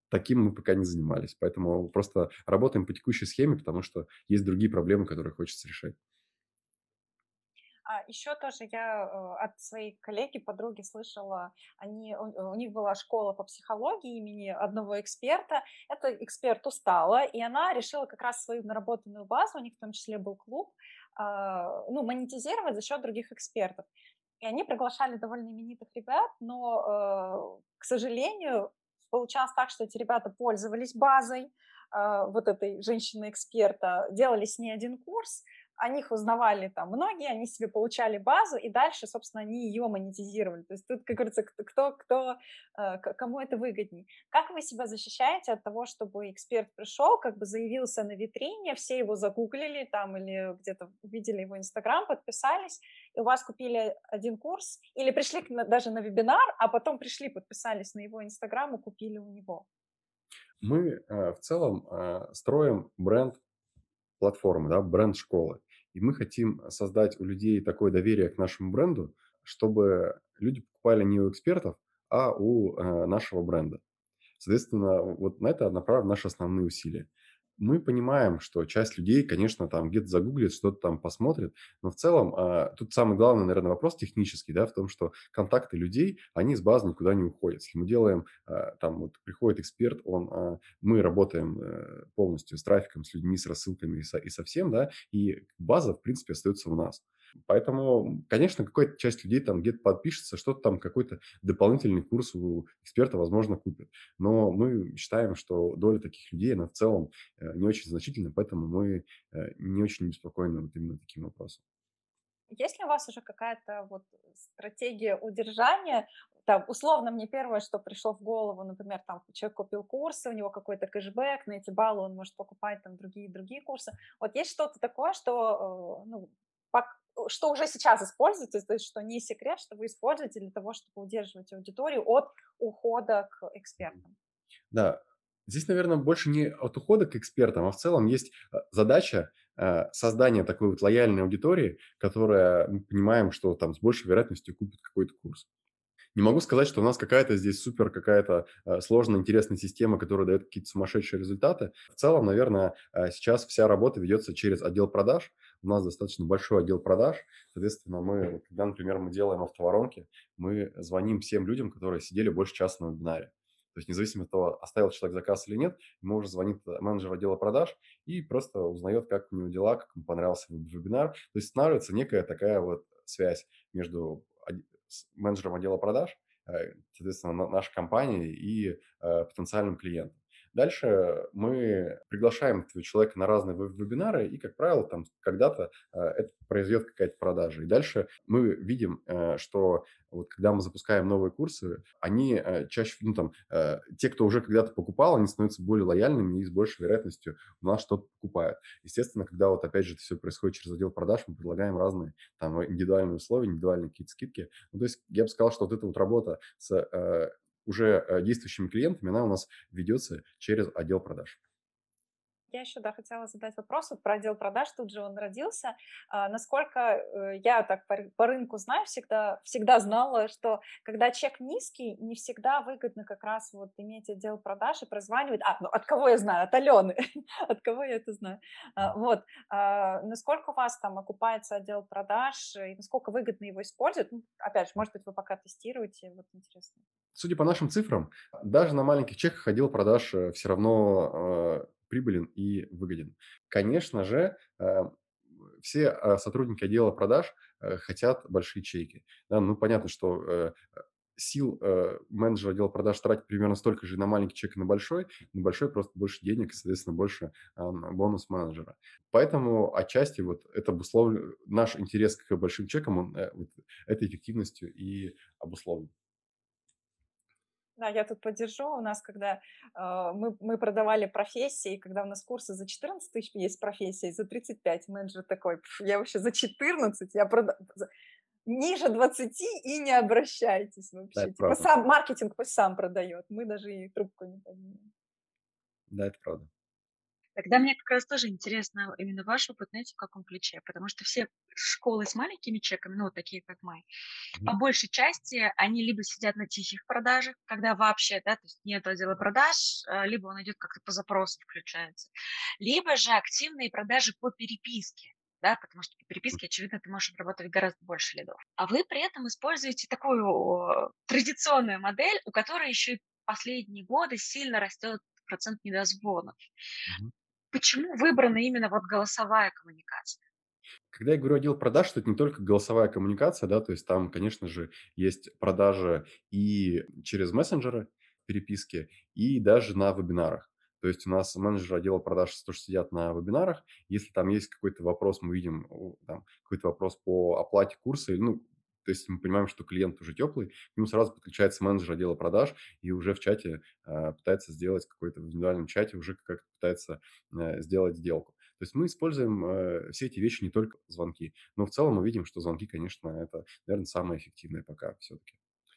таким мы пока не занимались. Поэтому просто работаем по текущей схеме, потому что есть другие проблемы, которые хочется решать. А еще тоже я э, от своей коллеги, подруги слышала, они, у, них была школа по психологии имени одного эксперта. Эта эксперт устала, и она решила как раз свою наработанную базу, у них в том числе был клуб, а, ну, монетизировать за счет других экспертов. И они приглашали довольно именитых ребят, но, э, к сожалению, получалось так, что эти ребята пользовались базой а, вот этой женщины-эксперта, делали с ней один курс, о них узнавали там многие, они себе получали базу, и дальше, собственно, они ее монетизировали. То есть тут, как говорится, кто, кто, э, кому это выгодней. Как вы себя защищаете от того, чтобы эксперт пришел, как бы заявился на витрине, все его загуглили там или где-то увидели его Инстаграм, подписались, и у вас купили один курс, или пришли даже на вебинар, а потом пришли, подписались на его Инстаграм и купили у него? Мы э, в целом э, строим бренд платформы, да, бренд школы. И мы хотим создать у людей такое доверие к нашему бренду, чтобы люди покупали не у экспертов, а у э, нашего бренда. Соответственно, вот на это направлены наши основные усилия мы понимаем, что часть людей, конечно, там где-то загуглит, что-то там посмотрит, но в целом а, тут самый главный, наверное, вопрос технический, да, в том, что контакты людей, они с базы никуда не уходят. Если мы делаем, а, там вот приходит эксперт, он, а, мы работаем а, полностью с трафиком, с людьми, с рассылками и со, и со всем, да, и база, в принципе, остается у нас. Поэтому, конечно, какая-то часть людей там где-то подпишется, что-то там, какой-то дополнительный курс у эксперта, возможно, купит. Но мы считаем, что доля таких людей, она в целом э, не очень значительна, поэтому мы э, не очень беспокоены вот именно таким вопросом. Есть ли у вас уже какая-то вот стратегия удержания? Там, условно, мне первое, что пришло в голову, например, там человек купил курсы, у него какой-то кэшбэк, на эти баллы он может покупать там другие-другие курсы. Вот есть что-то такое, что э, ну, что уже сейчас используется, то есть что не секрет, что вы используете для того, чтобы удерживать аудиторию от ухода к экспертам. Да, здесь, наверное, больше не от ухода к экспертам, а в целом есть э, задача э, создания такой вот лояльной аудитории, которая мы понимаем, что там с большей вероятностью купит какой-то курс. Не могу сказать, что у нас какая-то здесь супер какая-то э, сложная, интересная система, которая дает какие-то сумасшедшие результаты. В целом, наверное, сейчас вся работа ведется через отдел продаж, у нас достаточно большой отдел продаж, соответственно, мы, когда, например, мы делаем автоворонки, мы звоним всем людям, которые сидели больше часа на вебинаре. То есть независимо от того, оставил человек заказ или нет, ему уже звонит менеджер отдела продаж и просто узнает, как у него дела, как ему понравился вебинар. То есть становится некая такая вот связь между менеджером отдела продаж, э, соответственно, нашей компанией и э, потенциальным клиентом. Дальше мы приглашаем этого человека на разные вебинары, и, как правило, там когда-то э, это произведет какая-то продажа. И дальше мы видим, э, что вот когда мы запускаем новые курсы, они э, чаще, ну там, те, кто уже когда-то покупал, они становятся более лояльными и с большей вероятностью у нас что-то покупают. Естественно, когда вот опять же это все происходит через отдел продаж, мы предлагаем разные там индивидуальные условия, индивидуальные какие-то скидки. Ну, то есть я бы сказал, что вот эта вот работа с уже э, действующими клиентами, она у нас ведется через отдел продаж. Я еще, да, хотела задать вопрос вот про отдел продаж, тут же он родился. А, насколько э, я так по, по рынку знаю, всегда, всегда знала, что когда чек низкий, не всегда выгодно как раз вот иметь отдел продаж и прозванивать. А, ну от кого я знаю? От Алены. от кого я это знаю? А, вот. А, насколько у вас там окупается отдел продаж и насколько выгодно его использовать? Ну, опять же, может быть, вы пока тестируете, вот интересно. Судя по нашим цифрам, даже на маленьких чеках отдел продаж э, все равно э, прибылен и выгоден. Конечно же, э, все э, сотрудники отдела продаж э, хотят большие чеки. Да, ну, понятно, что сил менеджера отдела продаж тратить примерно столько же на маленький чек и на большой, на большой просто больше денег и, соответственно, больше бонус менеджера. Поэтому отчасти вот это обусловлен, наш интерес к большим чекам, он вот, этой эффективностью и обусловлен. Да, я тут поддержу. У нас, когда э, мы, мы продавали профессии, когда у нас курсы за 14 тысяч есть профессии, за 35 менеджер такой, я вообще за 14, я продаю ниже 20 и не обращайтесь вообще. Да, типа, сам маркетинг пусть сам продает, мы даже и трубку не поднимем. Да, это правда. Тогда мне как раз тоже интересно именно ваш опыт, знаете, в каком ключе, потому что все школы с маленькими чеками, ну, такие как мы, mm-hmm. по большей части они либо сидят на тихих продажах, когда вообще, да, то есть нет отдела продаж, а, либо он идет как-то по запросу включается, либо же активные продажи по переписке, да, потому что по переписке, очевидно, ты можешь обрабатывать гораздо больше лидов. А вы при этом используете такую традиционную модель, у которой еще и последние годы сильно растет процент недозвонов. Mm-hmm. Почему выбрана именно вот голосовая коммуникация? Когда я говорю отдел продаж, что это не только голосовая коммуникация, да, то есть там, конечно же, есть продажи и через мессенджеры переписки, и даже на вебинарах. То есть у нас менеджеры отдела продаж тоже сидят на вебинарах. Если там есть какой-то вопрос, мы видим там, какой-то вопрос по оплате курса, ну, то есть мы понимаем, что клиент уже теплый, к нему сразу подключается менеджер отдела продаж и уже в чате э, пытается сделать какой-то в индивидуальном чате уже как пытается э, сделать сделку. То есть мы используем э, все эти вещи не только звонки, но в целом мы видим, что звонки, конечно, это, наверное, самое эффективное пока все-таки.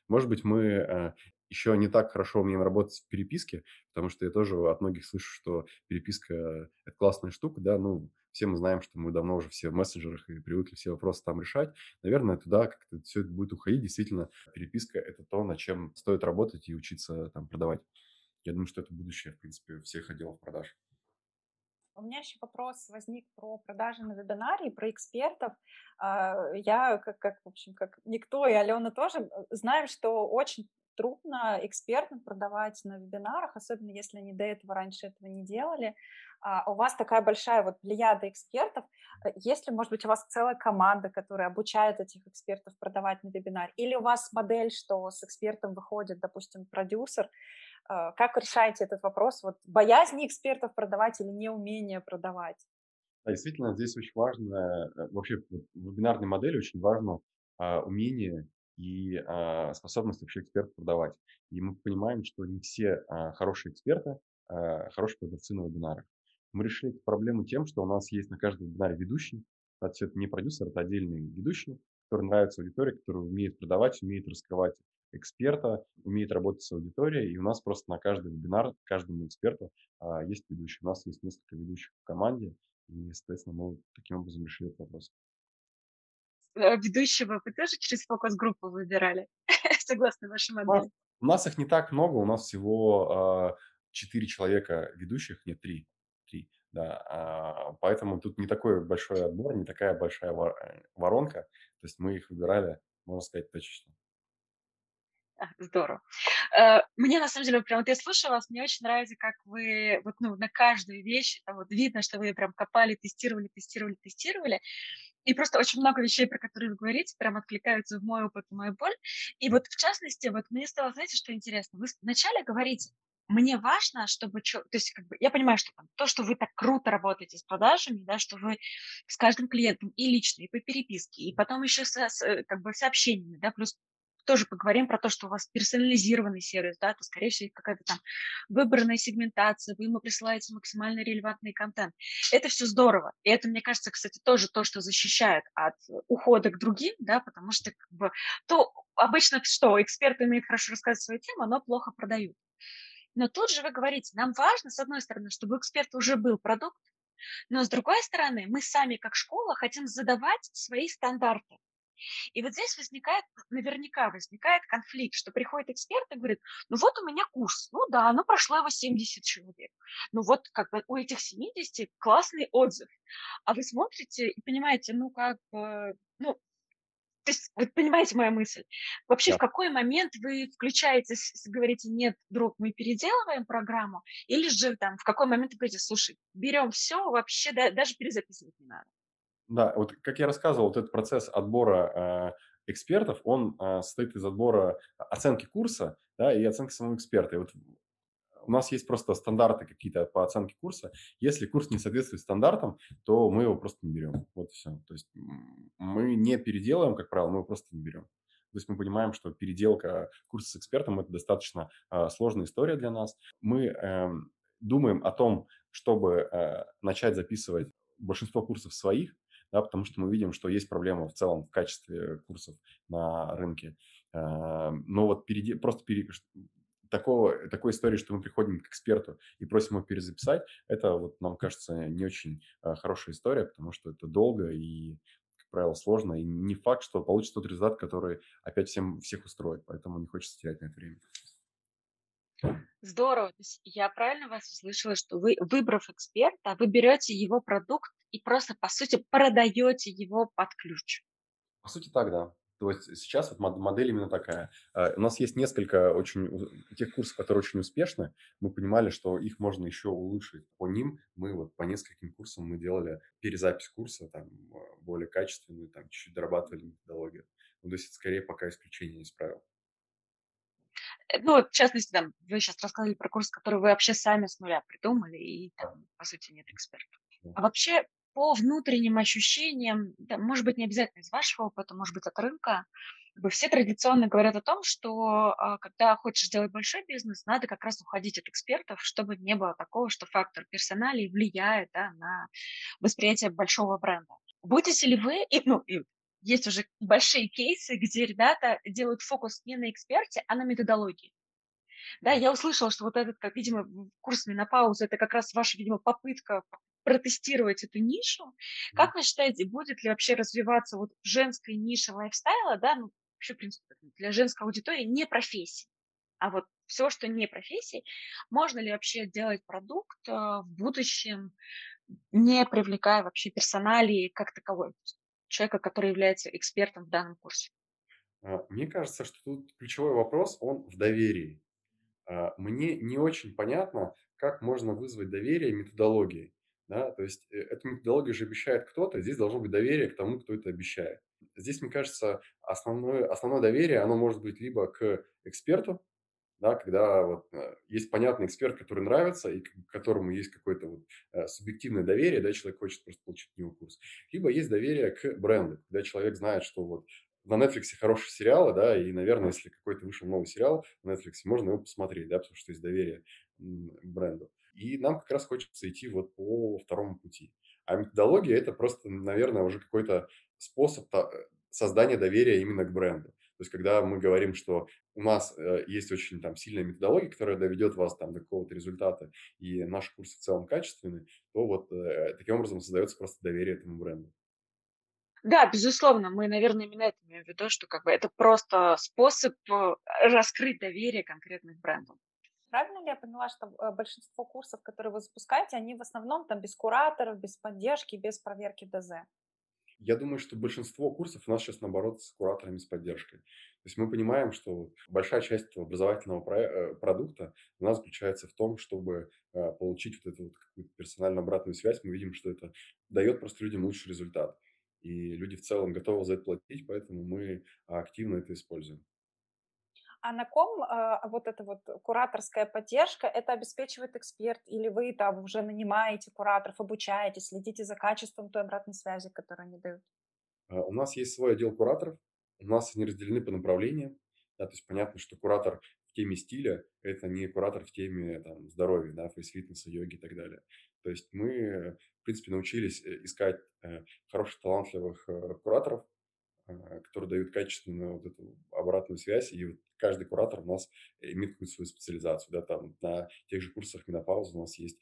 Может быть, мы э, еще не так хорошо умеем работать в переписке, потому что я тоже от многих слышу, что переписка – это классная штука, да, ну, все мы знаем, что мы давно уже все в мессенджерах и привыкли все вопросы там решать. Наверное, туда как-то все это будет уходить. Действительно, переписка – это то, над чем стоит работать и учиться там продавать. Я думаю, что это будущее, в принципе, всех отделов продаж. У меня еще вопрос возник про продажи на вебинаре, про экспертов. А, я, как, как, в общем, как никто, и Алена тоже, э, знаем, что очень трудно экспертам продавать на вебинарах, особенно если они до этого раньше этого не делали. А у вас такая большая вот плеяда экспертов. Э, есть ли, может быть, у вас целая команда, которая обучает этих экспертов продавать на вебинаре? Или у вас модель, что с экспертом выходит, допустим, продюсер? Э, как решаете этот вопрос? Вот боязни экспертов продавать или неумение продавать? Да, действительно, здесь очень важно, э, вообще в вебинарной модели очень важно а, умение и а, способность вообще эксперта продавать. И мы понимаем, что не все а, хорошие эксперты, а, хорошие продавцы на вебинарах. Мы решили эту проблему тем, что у нас есть на каждом вебинаре ведущий. Это не продюсер, это отдельный ведущий, который нравится аудитории, который умеет продавать, умеет раскрывать эксперта, умеет работать с аудиторией. И у нас просто на каждый вебинар, каждому эксперту а, есть ведущий. У нас есть несколько ведущих в команде. И, соответственно, мы таким образом решили этот вопрос. Э, ведущего вы тоже через фокус-группу выбирали, согласно вашей модели? У нас их не так много, у нас всего четыре человека ведущих, нет, три. три да, а, поэтому тут не такой большой отбор, не такая большая э, воронка. То есть мы их выбирали, можно сказать, точечно. Здорово. Э, мне, на самом деле, прям вот я слушала вас, мне очень нравится, как вы вот, ну, на каждую вещь, вот видно, что вы прям копали, тестировали, тестировали, тестировали. И просто очень много вещей, про которые вы говорите, прям откликаются в мой опыт, в мою боль. И вот в частности, вот мне стало, знаете, что интересно? Вы вначале говорите, мне важно, чтобы... То есть, как бы, я понимаю, что там, то, что вы так круто работаете с продажами, да, что вы с каждым клиентом и лично, и по переписке, и потом еще со, с, э, как бы сообщениями, да, плюс тоже поговорим про то, что у вас персонализированный сервис, да, то, скорее всего, какая-то там выбранная сегментация, вы ему присылаете максимально релевантный контент. Это все здорово. И это, мне кажется, кстати, тоже то, что защищает от ухода к другим, да, потому что как бы, то обычно что, эксперты умеют хорошо рассказывать свою тему, но плохо продают. Но тут же вы говорите, нам важно, с одной стороны, чтобы у эксперта уже был продукт, но с другой стороны, мы сами как школа хотим задавать свои стандарты. И вот здесь возникает, наверняка возникает конфликт, что приходит эксперт и говорит, ну вот у меня курс, ну да, ну прошло его 70 человек, ну вот как бы у этих 70 классный отзыв. А вы смотрите и понимаете, ну как бы, ну то есть, вы понимаете мою мысль? Вообще, Да. в какой момент вы включаете, говорите, нет, друг, мы переделываем программу, или же там, в какой момент вы говорите, слушай, берем все, вообще да, даже перезаписывать не надо. Да, вот как я рассказывал, вот этот процесс отбора э, экспертов, он э, состоит из отбора оценки курса да, и оценки самого эксперта. И вот у нас есть просто стандарты какие-то по оценке курса. Если курс не соответствует стандартам, то мы его просто не берем. Вот и все. То есть мы не переделаем, как правило, мы его просто не берем. То есть мы понимаем, что переделка курса с экспертом – это достаточно э, сложная история для нас. Мы э, думаем о том, чтобы э, начать записывать большинство курсов своих, да, потому что мы видим, что есть проблема в целом в качестве курсов на рынке. Э, но вот переде... просто пере такого, такой истории, что мы приходим к эксперту и просим его перезаписать, это вот нам кажется не очень э, хорошая история, потому что это долго и, как правило, сложно. И не факт, что получится тот результат, который опять всем, всех устроит. Поэтому не хочется терять на это время. Здорово. Я правильно вас услышала, что вы, выбрав эксперта, вы берете его продукт и просто, по сути, продаете его под ключ. По сути, так, да. То есть сейчас вот модель именно такая. У нас есть несколько очень тех курсов, которые очень успешны. Мы понимали, что их можно еще улучшить. По ним мы вот по нескольким курсам мы делали перезапись курса, там более качественную, там чуть-чуть дорабатывали методологию. Ну, то есть это скорее пока исключение из правил. Э, ну, в частности, там, вы сейчас рассказали про курс, который вы вообще сами с нуля придумали, и там, по сути, нет экспертов. А вообще, по внутренним ощущениям, да, может быть, не обязательно из вашего опыта, может быть, от рынка, все традиционно говорят о том, что а, когда хочешь сделать большой бизнес, надо как раз уходить от экспертов, чтобы не было такого, что фактор персоналей влияет да, на восприятие большого бренда. Будете ли вы, и, ну, и есть уже большие кейсы, где ребята делают фокус не на эксперте, а на методологии. Да, я услышала, что вот этот, как, видимо, курс менопаузы, это как раз ваша, видимо, попытка протестировать эту нишу. Как вы считаете, будет ли вообще развиваться вот женская ниша лайфстайла, да, ну, вообще, в принципе, для женской аудитории не профессии, а вот все, что не профессии, можно ли вообще делать продукт э, в будущем, не привлекая вообще персоналии как таковой, человека, который является экспертом в данном курсе? А, мне кажется, что тут ключевой вопрос, он в доверии. А, мне не очень понятно, как можно вызвать доверие методологией. Да? То есть э, эту методологию же обещает кто-то, здесь должно быть доверие к тому, кто это обещает. Здесь, мне кажется, основное, основное доверие, оно может быть либо к эксперту, да, когда вот э, есть понятный эксперт, который нравится и к которому есть какое-то вот э, субъективное доверие, да, человек хочет просто получить него курс. Либо есть доверие к бренду, когда человек знает, что вот на Netflix хорошие сериалы, да, и, наверное, если какой-то вышел новый сериал на Netflix, можно его посмотреть, да, потому что есть доверие бренду. И нам как раз хочется идти вот по второму пути. А методология – это просто, наверное, уже какой-то способ создания доверия именно к бренду. То есть, когда мы говорим, что у нас э, есть очень там сильная методология, которая доведет вас там до какого-то результата, и наш курс в целом качественный, то вот э, таким образом создается просто доверие этому бренду. Да, безусловно, мы, наверное, именно это имеем в виду, что как бы это просто способ э, раскрыть доверие конкретных брендов. Правильно ли я поняла, что э, большинство курсов, которые вы запускаете, они в основном там без кураторов, без поддержки, без проверки ДЗ? Я думаю, что большинство курсов у нас сейчас, наоборот, с кураторами, с поддержкой. То есть мы понимаем, что большая часть образовательного про- продукта у нас заключается в том, чтобы получить вот эту вот какую-то персональную обратную связь. Мы видим, что это дает просто людям лучший результат и люди в целом готовы за это платить, поэтому мы активно это используем. А на ком э, вот эта вот кураторская поддержка, это обеспечивает эксперт, или вы там уже нанимаете кураторов, обучаете, следите за качеством той обратной связи, которую они дают? А, у нас есть свой отдел кураторов, у нас они разделены по направлениям. Да, то есть понятно, что куратор в теме стиля– это не куратор в теме там, здоровья, да, фейс-фитнеса, йоги и так далее. То есть мы, в принципе, научились э, искать э, хороших, талантливых э, кураторов, которые дают качественную вот эту обратную связь. И вот каждый куратор у нас имеет какую-то свою специализацию. Да, там на тех же курсах менопаузы у нас есть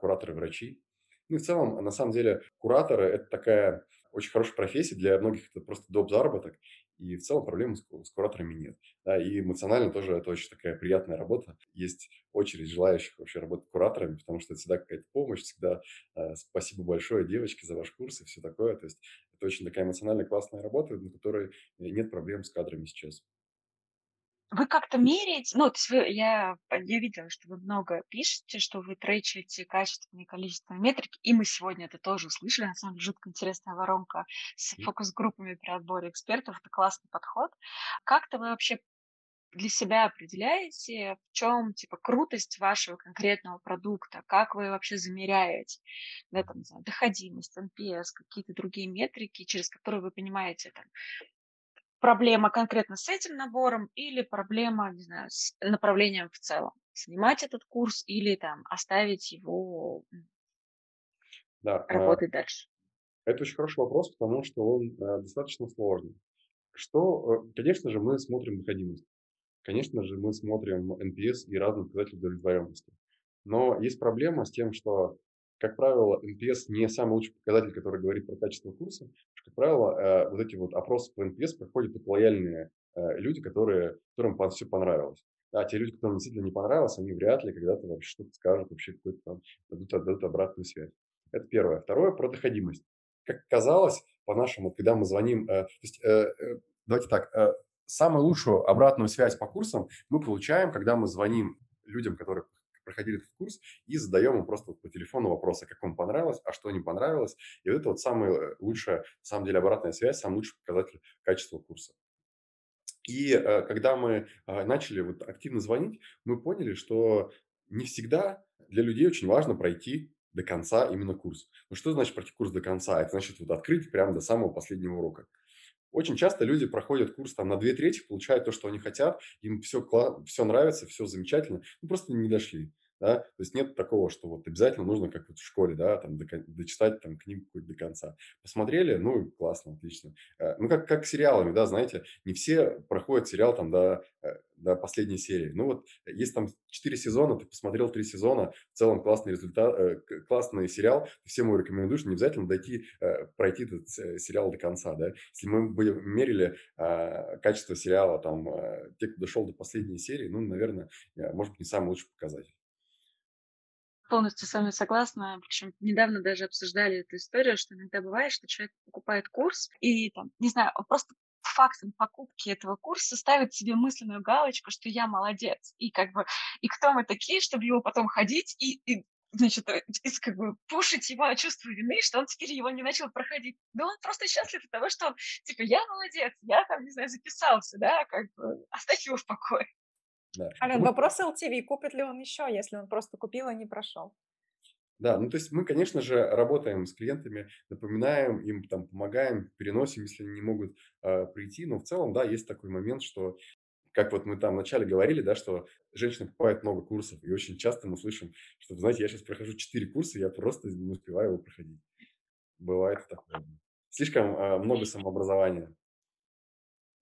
кураторы-врачи. Ну и в целом, на самом деле, кураторы – это такая очень хорошая профессия, для многих это просто доп. заработок, и в целом проблем с, с кураторами нет. Да, и эмоционально тоже это очень такая приятная работа. Есть очередь желающих вообще работать кураторами, потому что это всегда какая-то помощь, всегда э, спасибо большое, девочки, за ваш курс и все такое. То есть это очень такая эмоционально классная работа, на которой нет проблем с кадрами сейчас. Вы как-то меряете, ну, то есть вы, я, я видела, что вы много пишете, что вы тречите качественные количественные метрики, и мы сегодня это тоже услышали, на самом деле жутко интересная воронка с фокус-группами при отборе экспертов, это классный подход. Как-то вы вообще для себя определяете, в чем типа крутость вашего конкретного продукта, как вы вообще замеряете, да, там, знаю, доходимость, NPS, какие-то другие метрики, через которые вы понимаете, там, проблема конкретно с этим набором или проблема, не знаю, с направлением в целом? Снимать этот курс или там оставить его да, а работать а, дальше? Это очень хороший вопрос, потому что он а, достаточно сложный. Что, э, конечно же, мы смотрим доходимость. Конечно же, мы смотрим NPS и разные показатели удовлетворенности. Но есть проблема с тем, что как правило, NPS не самый лучший показатель, который говорит про качество курса. Как правило, э, вот эти вот опросы по NPS проходят только лояльные э, люди, которые, которым все понравилось. А те люди, которым действительно не понравилось, они вряд ли когда-то вообще что-то скажут, вообще какой-то там дадут, дадут обратную связь. Это первое. Второе – про доходимость. Как казалось, по-нашему, когда мы звоним, э, то есть, давайте так, самую лучшую обратную связь по курсам мы получаем, когда мы звоним людям, которые проходили этот курс и задаем им просто по телефону вопросы, как вам понравилось, а что не понравилось. И вот это вот самая э, лучшая, на самом деле, обратная связь, самый лучший показатель качества курса. И э, когда мы э, начали вот активно звонить, мы поняли, что не всегда для людей очень важно пройти до конца именно курс. Ну что значит пройти курс до конца? Это значит вот открыть прямо до самого последнего урока. Очень часто люди проходят курс там на две трети, получают то, что они хотят, им все, все нравится, все замечательно, ну, просто не дошли. Да? То есть нет такого, что вот обязательно нужно, как вот в школе, да, там, дочитать там, книгу до конца. Посмотрели, ну, классно, отлично. Э, ну, как, как сериалами, да, знаете, не все проходят сериал там до, э, до последней серии. Ну, вот есть там четыре сезона, ты посмотрел три сезона, в целом классный результат, э, классный сериал, всем его рекомендуешь, не обязательно дойти, пройти этот сериал до конца, да. Если мы бы мерили качество сериала, там, те, кто дошел до последней серии, ну, наверное, может быть, не самый лучший показатель полностью с вами согласна. Причем недавно даже обсуждали эту историю, что иногда бывает, что человек покупает курс и там, не знаю, просто фактом покупки этого курса ставит себе мысленную галочку, что я молодец. И как бы, и кто мы такие, чтобы его потом ходить и, и значит, э, как бы пушить его чувство вины, что он теперь его не начал проходить. Да он просто счастлив от того, что он, типа, я молодец, я там, не знаю, записался, да, как бы, оставь его в покое. Да. Ален, ну, вопрос LTV, купит ли он еще, если он просто купил и не прошел? Да, ну то есть мы, конечно же, работаем с клиентами, напоминаем им, там, помогаем, переносим, если они не могут э, прийти, но в целом, да, есть такой момент, что как вот мы там вначале говорили, да, что женщины покупают много курсов, и очень часто мы слышим, что, знаете, я сейчас прохожу 4 курса, я просто не успеваю его проходить. Бывает такое. Слишком э, много самообразования.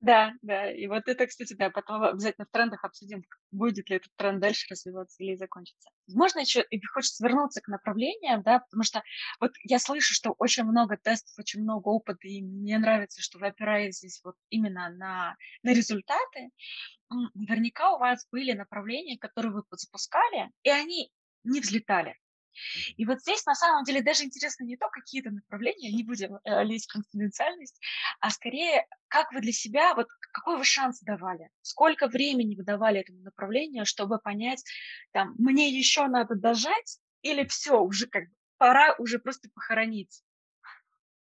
Да, да. И вот это, кстати, да, потом обязательно в трендах обсудим, будет ли этот тренд дальше развиваться или закончится. Можно еще, и хочется вернуться к направлениям, да, потому что вот я слышу, что очень много тестов, очень много опыта, и мне нравится, что вы опираетесь вот именно на, на результаты. Наверняка у вас были направления, которые вы запускали, и они не взлетали. И вот здесь на самом деле даже интересно не то, какие это направления, не будем э, лезть в конфиденциальность, а скорее, как вы для себя, вот какой вы шанс давали, сколько времени вы давали этому направлению, чтобы понять, там, мне еще надо дожать или все, уже как бы пора уже просто похоронить.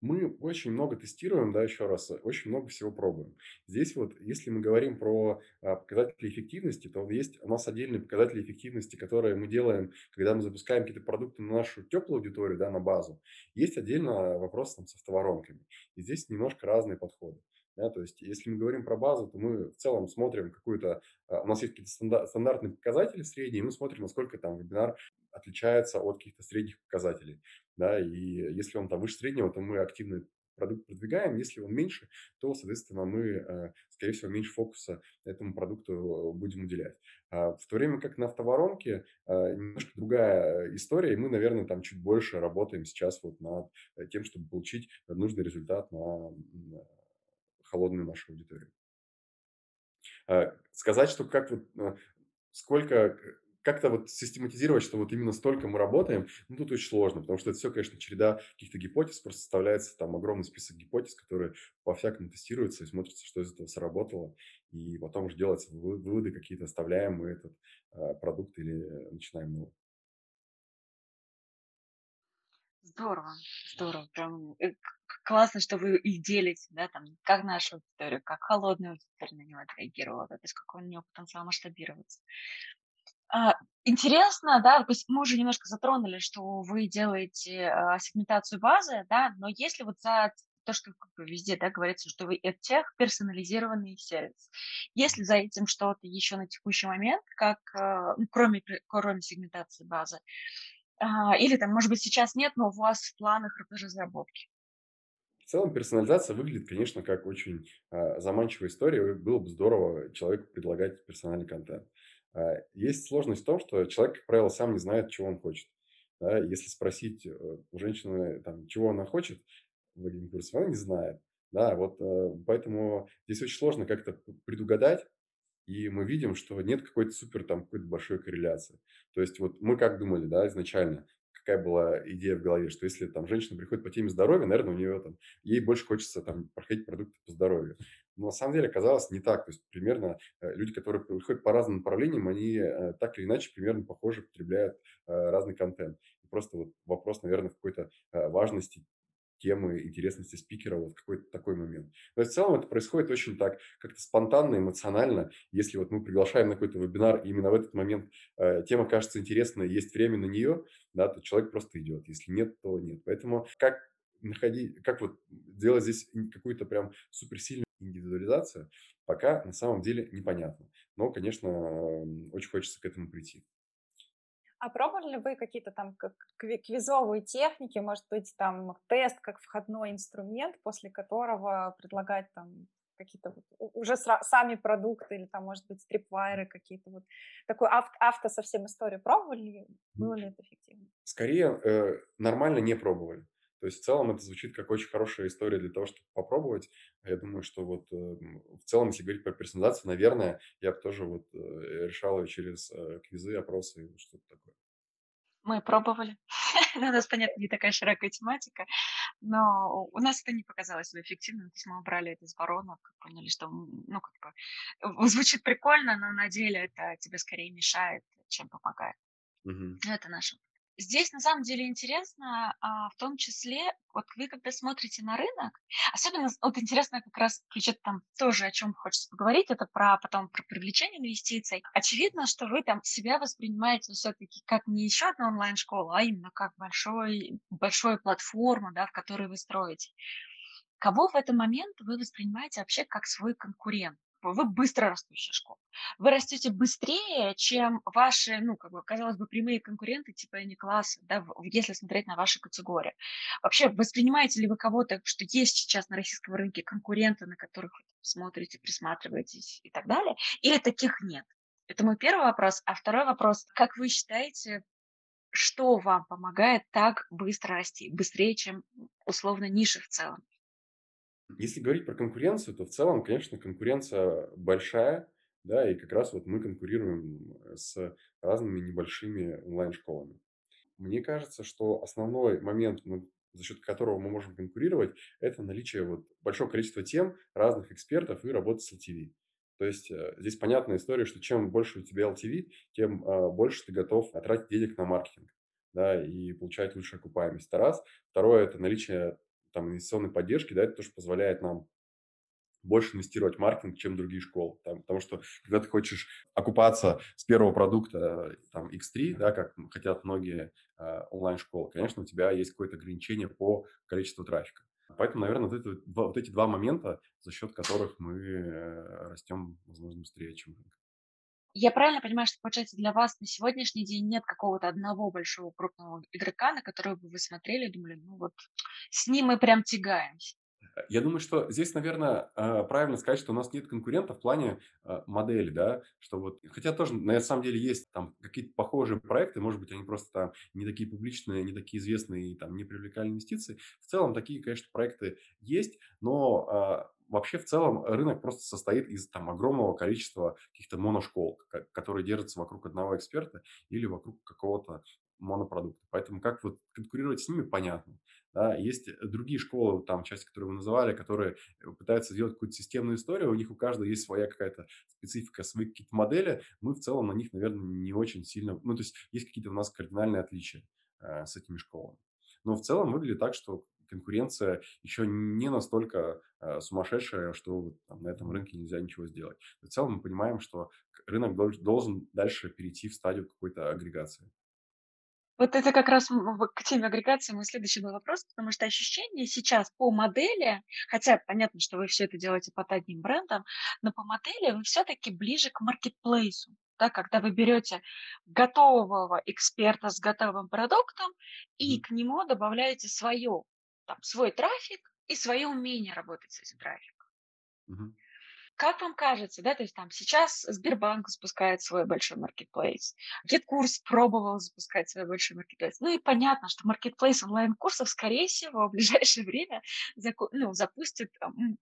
Мы очень много тестируем, да, еще раз, очень много всего пробуем. Здесь вот, если мы говорим про а, показатели эффективности, то есть у нас отдельные показатели эффективности, которые мы делаем, когда мы запускаем какие-то продукты на нашу теплую аудиторию, да, на базу. Есть отдельно вопрос там, с автоворонками. И здесь немножко разные подходы. Да, то есть, если мы говорим про базу, то мы в целом смотрим какую-то... А, у нас есть какие-то стандартные показатели средние, и мы смотрим, насколько там вебинар отличается от каких-то средних показателей. Да, и если он там выше среднего, то мы активно продукт продвигаем. Если он меньше, то, соответственно, мы, э, скорее всего, меньше фокуса этому продукту будем уделять. А в то время как на автоворонке э, немножко другая история, и мы, наверное, там чуть больше работаем сейчас вот над тем, чтобы получить нужный результат на холодную нашу аудиторию. А, сказать, что как вот э, сколько как-то вот систематизировать, что вот именно столько мы работаем, ну, тут очень сложно, потому что это все, конечно, череда каких-то гипотез, просто составляется там огромный список гипотез, которые по-всякому тестируются и смотрится, что из этого сработало, и потом уже делаются выводы какие-то, оставляем мы этот а, продукт или начинаем новый. Здорово, здорово. Прям э, классно, что вы и делите, да, там, как нашу аудиторию, как холодная аудитория на него отреагировала, да, то есть какой у нее потенциал масштабироваться. А, интересно, да, то есть мы уже немножко затронули, что вы делаете а, сегментацию базы, да, но если вот за то, что везде, да, говорится, что вы тех персонализированный сервис. Если за этим что-то еще на текущий момент, как, а, ну, кроме, кроме сегментации базы, или там, может быть, сейчас нет, но у вас в планах разработки? В целом персонализация выглядит, конечно, как очень а, заманчивая история. Было бы здорово человеку предлагать персональный контент. А, есть сложность в том, что человек, как правило, сам не знает, чего он хочет. Да, если спросить э, у женщины, там, чего она хочет, в курсе, она не знает. Да, вот э, поэтому здесь очень сложно как-то предугадать, и мы видим, что нет какой-то супер там какой-то большой корреляции. То есть вот мы как думали, да, изначально, какая была идея в голове, что если там женщина приходит по теме здоровья, наверное, у нее там, ей больше хочется там проходить продукты по здоровью. Но на самом деле оказалось не так. То есть примерно э, люди, которые приходят по разным направлениям, они э, так или иначе примерно похоже потребляют э, разный контент. просто вот вопрос, наверное, какой-то важности темы, интересности спикера, вот какой-то такой момент. Но в целом это происходит очень так, как-то спонтанно, эмоционально. Если вот мы приглашаем на какой-то вебинар, и именно в этот момент э, тема кажется интересной, есть время на нее, да, то человек просто идет. Если нет, то нет. Поэтому как находить, как вот сделать здесь какую-то прям суперсильную индивидуализацию, пока на самом деле непонятно. Но, конечно, очень хочется к этому прийти. А пробовали ли вы какие-то там квизовые техники, может быть, там тест как входной инструмент, после которого предлагать там какие-то вот уже сами продукты или там, может быть, стрипвайры какие-то вот. Такой авто, авто совсем историю пробовали? Было ли это эффективно? Скорее, э, нормально не пробовали. То есть в целом это звучит как очень хорошая история для того, чтобы попробовать. Я думаю, что вот э, в целом, если говорить про персонализацию, наверное, я бы тоже вот э, решал ее через э, квизы, опросы и что-то такое. Мы пробовали. У нас, понятно, не такая широкая тематика, но у нас это не показалось эффективным. То есть мы убрали это из воронок, поняли, что, ну, как бы, звучит прикольно, но на деле это тебе скорее мешает, чем помогает. Угу. Это наше Здесь на самом деле интересно, а, в том числе, вот вы когда смотрите на рынок, особенно вот интересно как раз включать там тоже, о чем хочется поговорить, это про потом про привлечение инвестиций. Очевидно, что вы там себя воспринимаете все-таки как не еще одна онлайн-школа, а именно как большой, большую платформу, да, в которой вы строите. Кого в этот момент вы воспринимаете вообще как свой конкурент? Вы быстро растущая школа. Вы растете быстрее, чем ваши, ну, как бы, казалось бы, прямые конкуренты типа не класса, да, если смотреть на ваши категории. Вообще, воспринимаете ли вы кого-то, что есть сейчас на российском рынке конкуренты, на которых смотрите, присматриваетесь и так далее, или таких нет? Это мой первый вопрос. А второй вопрос, как вы считаете, что вам помогает так быстро расти, быстрее, чем условно ниши в целом? Если говорить про конкуренцию, то в целом, конечно, конкуренция большая, да, и как раз вот мы конкурируем с разными небольшими онлайн-школами. Мне кажется, что основной момент, ну, за счет которого мы можем конкурировать, это наличие вот большого количества тем, разных экспертов и работы с LTV. То есть э, здесь понятная история, что чем больше у тебя LTV, тем э, больше ты готов тратить денег на маркетинг да, и получать лучшую окупаемость. Это раз. Второе – это наличие там, инвестиционной поддержки, да, это тоже позволяет нам больше инвестировать в маркетинг, чем другие школы. Там, потому что когда ты хочешь окупаться с первого продукта, там, X3, да, как хотят многие э, онлайн-школы, конечно, у тебя есть какое-то ограничение по количеству трафика. Поэтому, наверное, вот, это, вот эти два момента, за счет которых мы э, растем, возможно, быстрее, чем рынок. Я правильно понимаю, что, получается, для вас на сегодняшний день нет какого-то одного большого крупного игрока, на которого бы вы смотрели и думали, ну вот с ним мы прям тягаемся? Я думаю, что здесь, наверное, а, правильно сказать, что у нас нет конкурента в плане а, модели, да, что вот, хотя тоже на самом деле есть там какие-то похожие проекты, может быть, они просто там не такие публичные, не такие известные, там не привлекали инвестиции. В целом такие, конечно, проекты есть, но а, вообще в целом рынок просто состоит из там огромного количества каких-то моношкол, которые держатся вокруг одного эксперта или вокруг какого-то монопродукта. Поэтому как вот конкурировать с ними, понятно. Да, есть другие школы, там, части, которые вы называли, которые э, пытаются сделать какую-то системную историю, у них у каждого есть своя какая-то специфика, свои какие-то модели, мы в целом на них, наверное, не очень сильно, ну, то есть есть какие-то у нас кардинальные отличия э, с этими школами. Но в целом выглядит так, что конкуренция еще не настолько э, сумасшедшая, что там, на этом рынке нельзя ничего сделать. В целом мы понимаем, что рынок должен дальше перейти в стадию какой-то агрегации. Вот это как раз к теме агрегации мой следующий был вопрос, потому что ощущение сейчас по модели, хотя понятно, что вы все это делаете под одним брендом, но по модели вы все-таки ближе к маркетплейсу. Да, когда вы берете готового эксперта с готовым продуктом и к нему добавляете свое, там, свой трафик и свое умение работать с этим трафиком. Mm-hmm. Как вам кажется, да, то есть там сейчас Сбербанк запускает свой большой маркетплейс, GetCourse пробовал запускать свой большой маркетплейс. Ну и понятно, что маркетплейс онлайн-курсов, скорее всего, в ближайшее время ну, запустит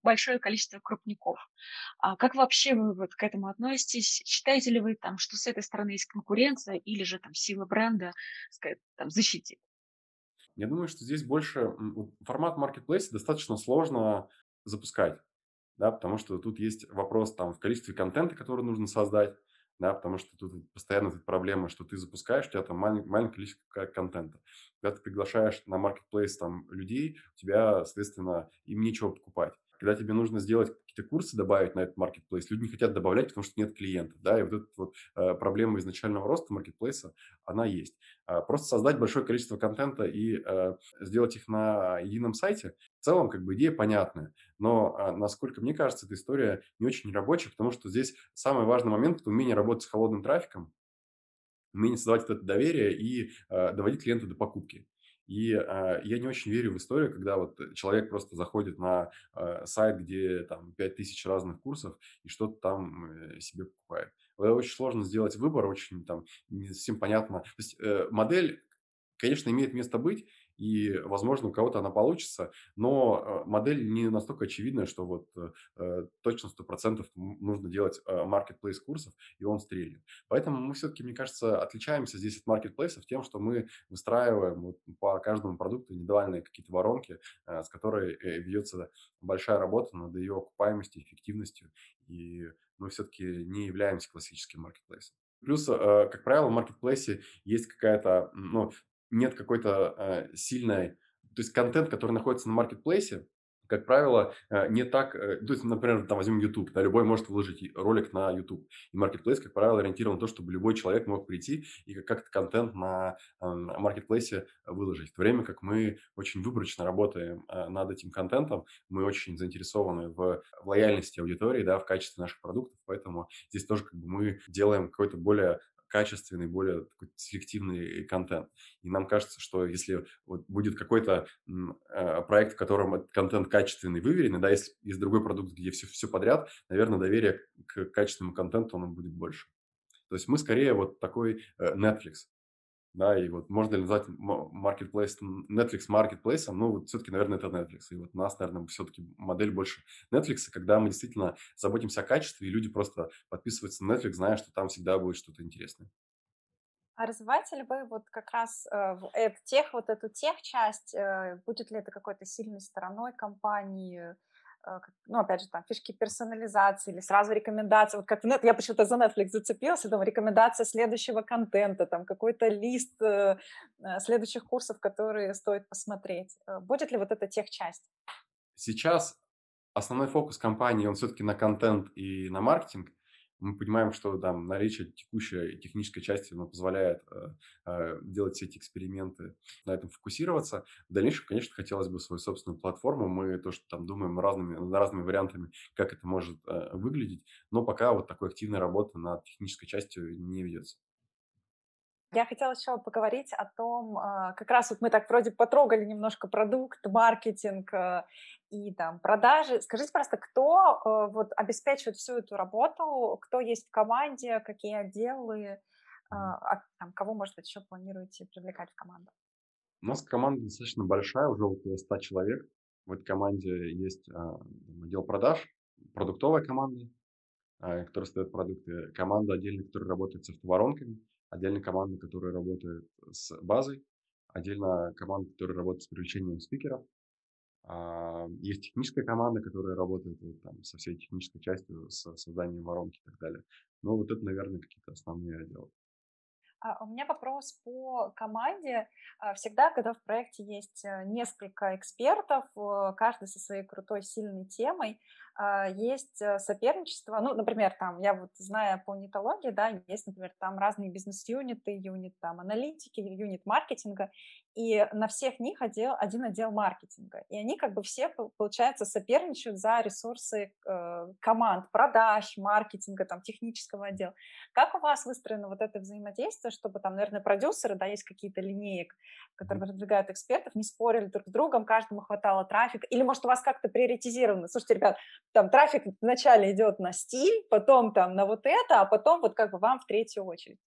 большое количество крупников. А как вообще вы вот к этому относитесь? Считаете ли вы там, что с этой стороны есть конкуренция или же там сила бренда сказать, там, защитит? Я думаю, что здесь больше формат маркетплейса достаточно сложно запускать да, потому что тут есть вопрос там в количестве контента, который нужно создать, да, потому что тут постоянно эта проблема, что ты запускаешь, у тебя там малень, маленькое количество контента. Когда ты приглашаешь на маркетплейс там людей, у тебя, соответственно, им нечего покупать. Когда тебе нужно сделать какие-то курсы добавить на этот маркетплейс, люди не хотят добавлять, потому что нет клиентов, да, и вот эта вот э, проблема изначального роста маркетплейса, она есть. Э, просто создать большое количество контента и э, сделать их на едином сайте, в целом, как бы идея понятная, но, э, насколько мне кажется, эта история не очень рабочая, потому что здесь самый важный момент – это умение работать с холодным трафиком, умение создавать это доверие и э, доводить клиента до покупки. И э, я не очень верю в историю, когда вот человек просто заходит на э, сайт, где там 5000 разных курсов и что-то там э, себе покупает. очень сложно сделать выбор, очень там не совсем понятно. То есть э, модель, конечно, имеет место быть, и, возможно, у кого-то она получится, но э, модель не настолько очевидная, что вот э, точно 100% нужно делать э, курсов, и он стрельнет. Поэтому мы все-таки, мне кажется, отличаемся здесь от маркетплейсов тем, что мы выстраиваем вот по каждому продукту индивидуальные какие-то воронки, с которой ведется большая работа над ее окупаемостью, эффективностью, и мы все-таки не являемся классическим маркетплейсом. Плюс, как правило, в маркетплейсе есть какая-то, ну, нет какой-то э, сильной, то есть контент, который находится на маркетплейсе, как правило, э, не так, э, то есть, например, там возьмем YouTube, да, любой может выложить ролик на YouTube. И Marketplace, как правило, ориентирован на то, чтобы любой человек мог прийти и как-то контент на маркетплейсе выложить. В то время как мы очень выборочно работаем э, над этим контентом, мы очень заинтересованы в лояльности аудитории, да, в качестве наших продуктов, поэтому здесь тоже как бы мы делаем какой-то более качественный, более такой селективный контент. И нам кажется, что если вот будет какой-то э, проект, в котором этот контент качественный, выверенный, да, если есть другой продукт, где все, все подряд, наверное, доверие к качественному контенту оно будет больше. То есть мы скорее вот такой э, Netflix да, и вот можно ли назвать marketplace, Netflix marketplace, ну, вот все-таки, наверное, это Netflix. И вот у нас, наверное, все-таки модель больше Netflix, когда мы действительно заботимся о качестве, и люди просто подписываются на Netflix, зная, что там всегда будет что-то интересное. А развиваете ли вы вот как раз э, в, тех, вот эту тех часть, э, будет ли это какой-то сильной стороной компании, ну, опять же, там, фишки персонализации или сразу рекомендации, вот как в Net, я почему-то за Netflix зацепился, там, рекомендация следующего контента, там, какой-то лист э, э следующих курсов, которые стоит посмотреть. Будет ли вот эта техчасть? Сейчас основной фокус компании, он все-таки на контент и на маркетинг, мы понимаем, что там наличие текущей технической части ну, позволяет э, э, делать все эти эксперименты, на этом фокусироваться. В дальнейшем, конечно, хотелось бы свою собственную платформу. Мы то, что там думаем разными, над разными вариантами, как это может э, выглядеть, но пока вот такой активной работы над технической частью не ведется. Я хотела еще поговорить о том, а, как раз вот мы так вроде потрогали немножко продукт, маркетинг э, и там продажи. Скажите, просто, кто э, вот обеспечивает всю эту работу, кто есть в команде, какие отделы, а, а там, кого, может быть, еще планируете привлекать в команду? У нас команда достаточно большая, уже около 100 человек. В этой команде есть отдел продаж, продуктовая команда, которая стоит продукты, команда отдельно, которая работает с автоворонками, отдельно команда, которая работает с базой, отдельно команда, которая работает с привлечением спикеров. А, есть техническая команда, которая работает вот, там, со всей технической частью, с созданием воронки и так далее. Но вот это, наверное, какие-то основные отделы. А у меня вопрос по команде. А, всегда, когда в проекте есть э, несколько экспертов, э, каждый со своей крутой, сильной темой, а, есть э, соперничество. Ну, например, там, я вот знаю по нетологии, да, есть, например, там разные бизнес-юниты, юнит там аналитики, юнит маркетинга, и на всех них отдел, один отдел маркетинга. И они как бы все, получается, соперничают за ресурсы э, команд, продаж, маркетинга, там, технического отдела. Как у вас выстроено вот это взаимодействие, чтобы там, наверное, продюсеры, да, есть какие-то линеек, которые продвигают экспертов, не спорили друг с другом, каждому хватало трафика, или, может, у вас как-то приоритизировано? Слушайте, ребят, там трафик вначале идет на стиль, потом там на вот это, а потом вот как бы вам в третью очередь.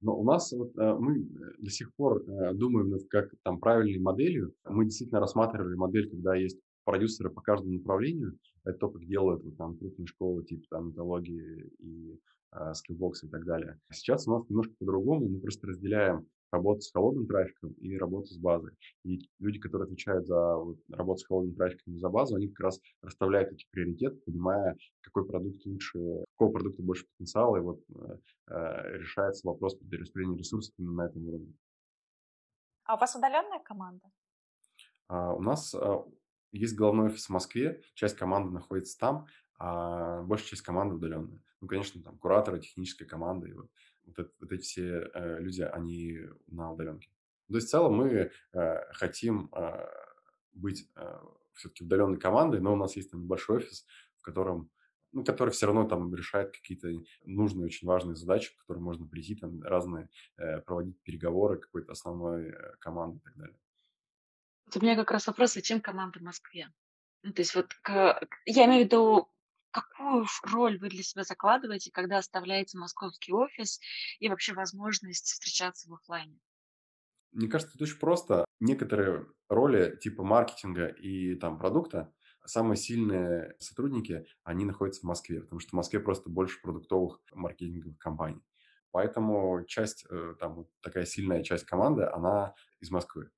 Но у нас вот, э, мы до сих пор э, думаем над как там правильной моделью. Мы действительно рассматривали модель, когда есть продюсеры по каждому направлению. Это то, как делают вот, там крупные школы типа там металлогии и э, скиллбокс и так далее. Сейчас у нас немножко по-другому. Мы просто разделяем работу с холодным трафиком и работу с базой. И люди, которые отвечают за вот, работу с холодным трафиком и за базу, они как раз расставляют эти приоритеты, понимая, какой продукт лучше, какого продукта больше потенциала, и вот э решается вопрос перераспределения ресурсов именно на этом уровне. А у вас удаленная команда? А, у нас а, есть головной офис в Москве, часть команды находится там, а большая часть команды удаленная. Ну, конечно, там кураторы, техническая команда и вот вот, это, вот эти все э, люди, они на удаленке. То есть в целом мы э, хотим э, быть э, все-таки удаленной командой, но у нас есть там небольшой офис, в котором ну, который все равно там решает какие-то нужные, очень важные задачи, к которым можно прийти, там разные, э, проводить переговоры какой-то основной э, команды и так далее. Вот у меня как раз вопрос, зачем команда в Москве? Ну, то есть вот к, я имею в виду какую роль вы для себя закладываете, когда оставляете московский офис и вообще возможность встречаться в офлайне? Мне кажется, это очень просто. Некоторые роли типа маркетинга и там продукта, самые сильные сотрудники, они находятся в Москве, потому что в Москве просто больше продуктовых маркетинговых компаний. Поэтому часть, э, там такая сильная часть команды, она из Москвы.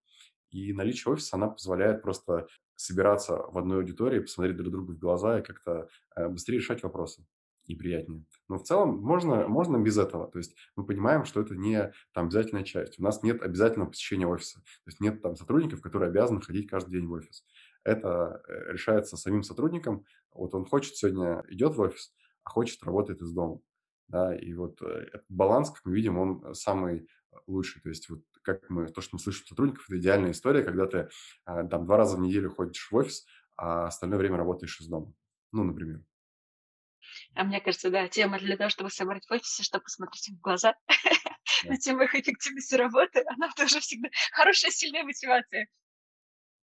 И наличие офиса, она позволяет просто собираться в одной аудитории, посмотреть друг другу в глаза и как-то э, быстрее решать вопросы и приятнее. Но в целом можно, можно без этого. То есть мы понимаем, что это не там, обязательная часть. У нас нет обязательного посещения офиса. То есть нет там сотрудников, которые обязаны ходить каждый день в офис. Это э, решается самим сотрудником. Вот он хочет сегодня идет в офис, а хочет работает из дома. Да, и вот э, баланс, как мы видим, он самый лучший. То есть вот как мы, то, что мы слышим сотрудников, это идеальная история, когда ты а, там два раза в неделю ходишь в офис, а остальное время работаешь из дома. Ну, например. А мне кажется, да, тема для того, чтобы собрать в офисе, чтобы посмотреть им в глаза на тему их эффективности работы, она тоже всегда хорошая, сильная мотивация.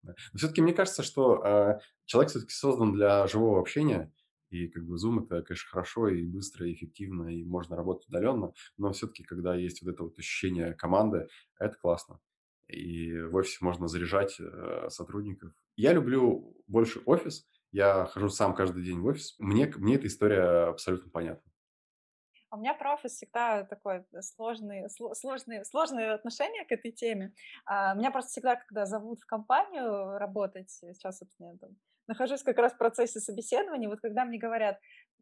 Но все-таки мне кажется, что э, человек все-таки создан для живого общения, и как бы Zoom это, конечно, хорошо и быстро, и эффективно, и можно работать удаленно, но все-таки, когда есть вот это вот ощущение команды, это классно. И в офисе можно заряжать э, сотрудников. Я люблю больше офис, я хожу сам каждый день в офис. Мне, мне эта история абсолютно понятна. У меня про офис всегда такое сложные, сложные, сложные отношения к этой теме. А, меня просто всегда, когда зовут в компанию работать, сейчас вот нахожусь как раз в процессе собеседования, вот когда мне говорят,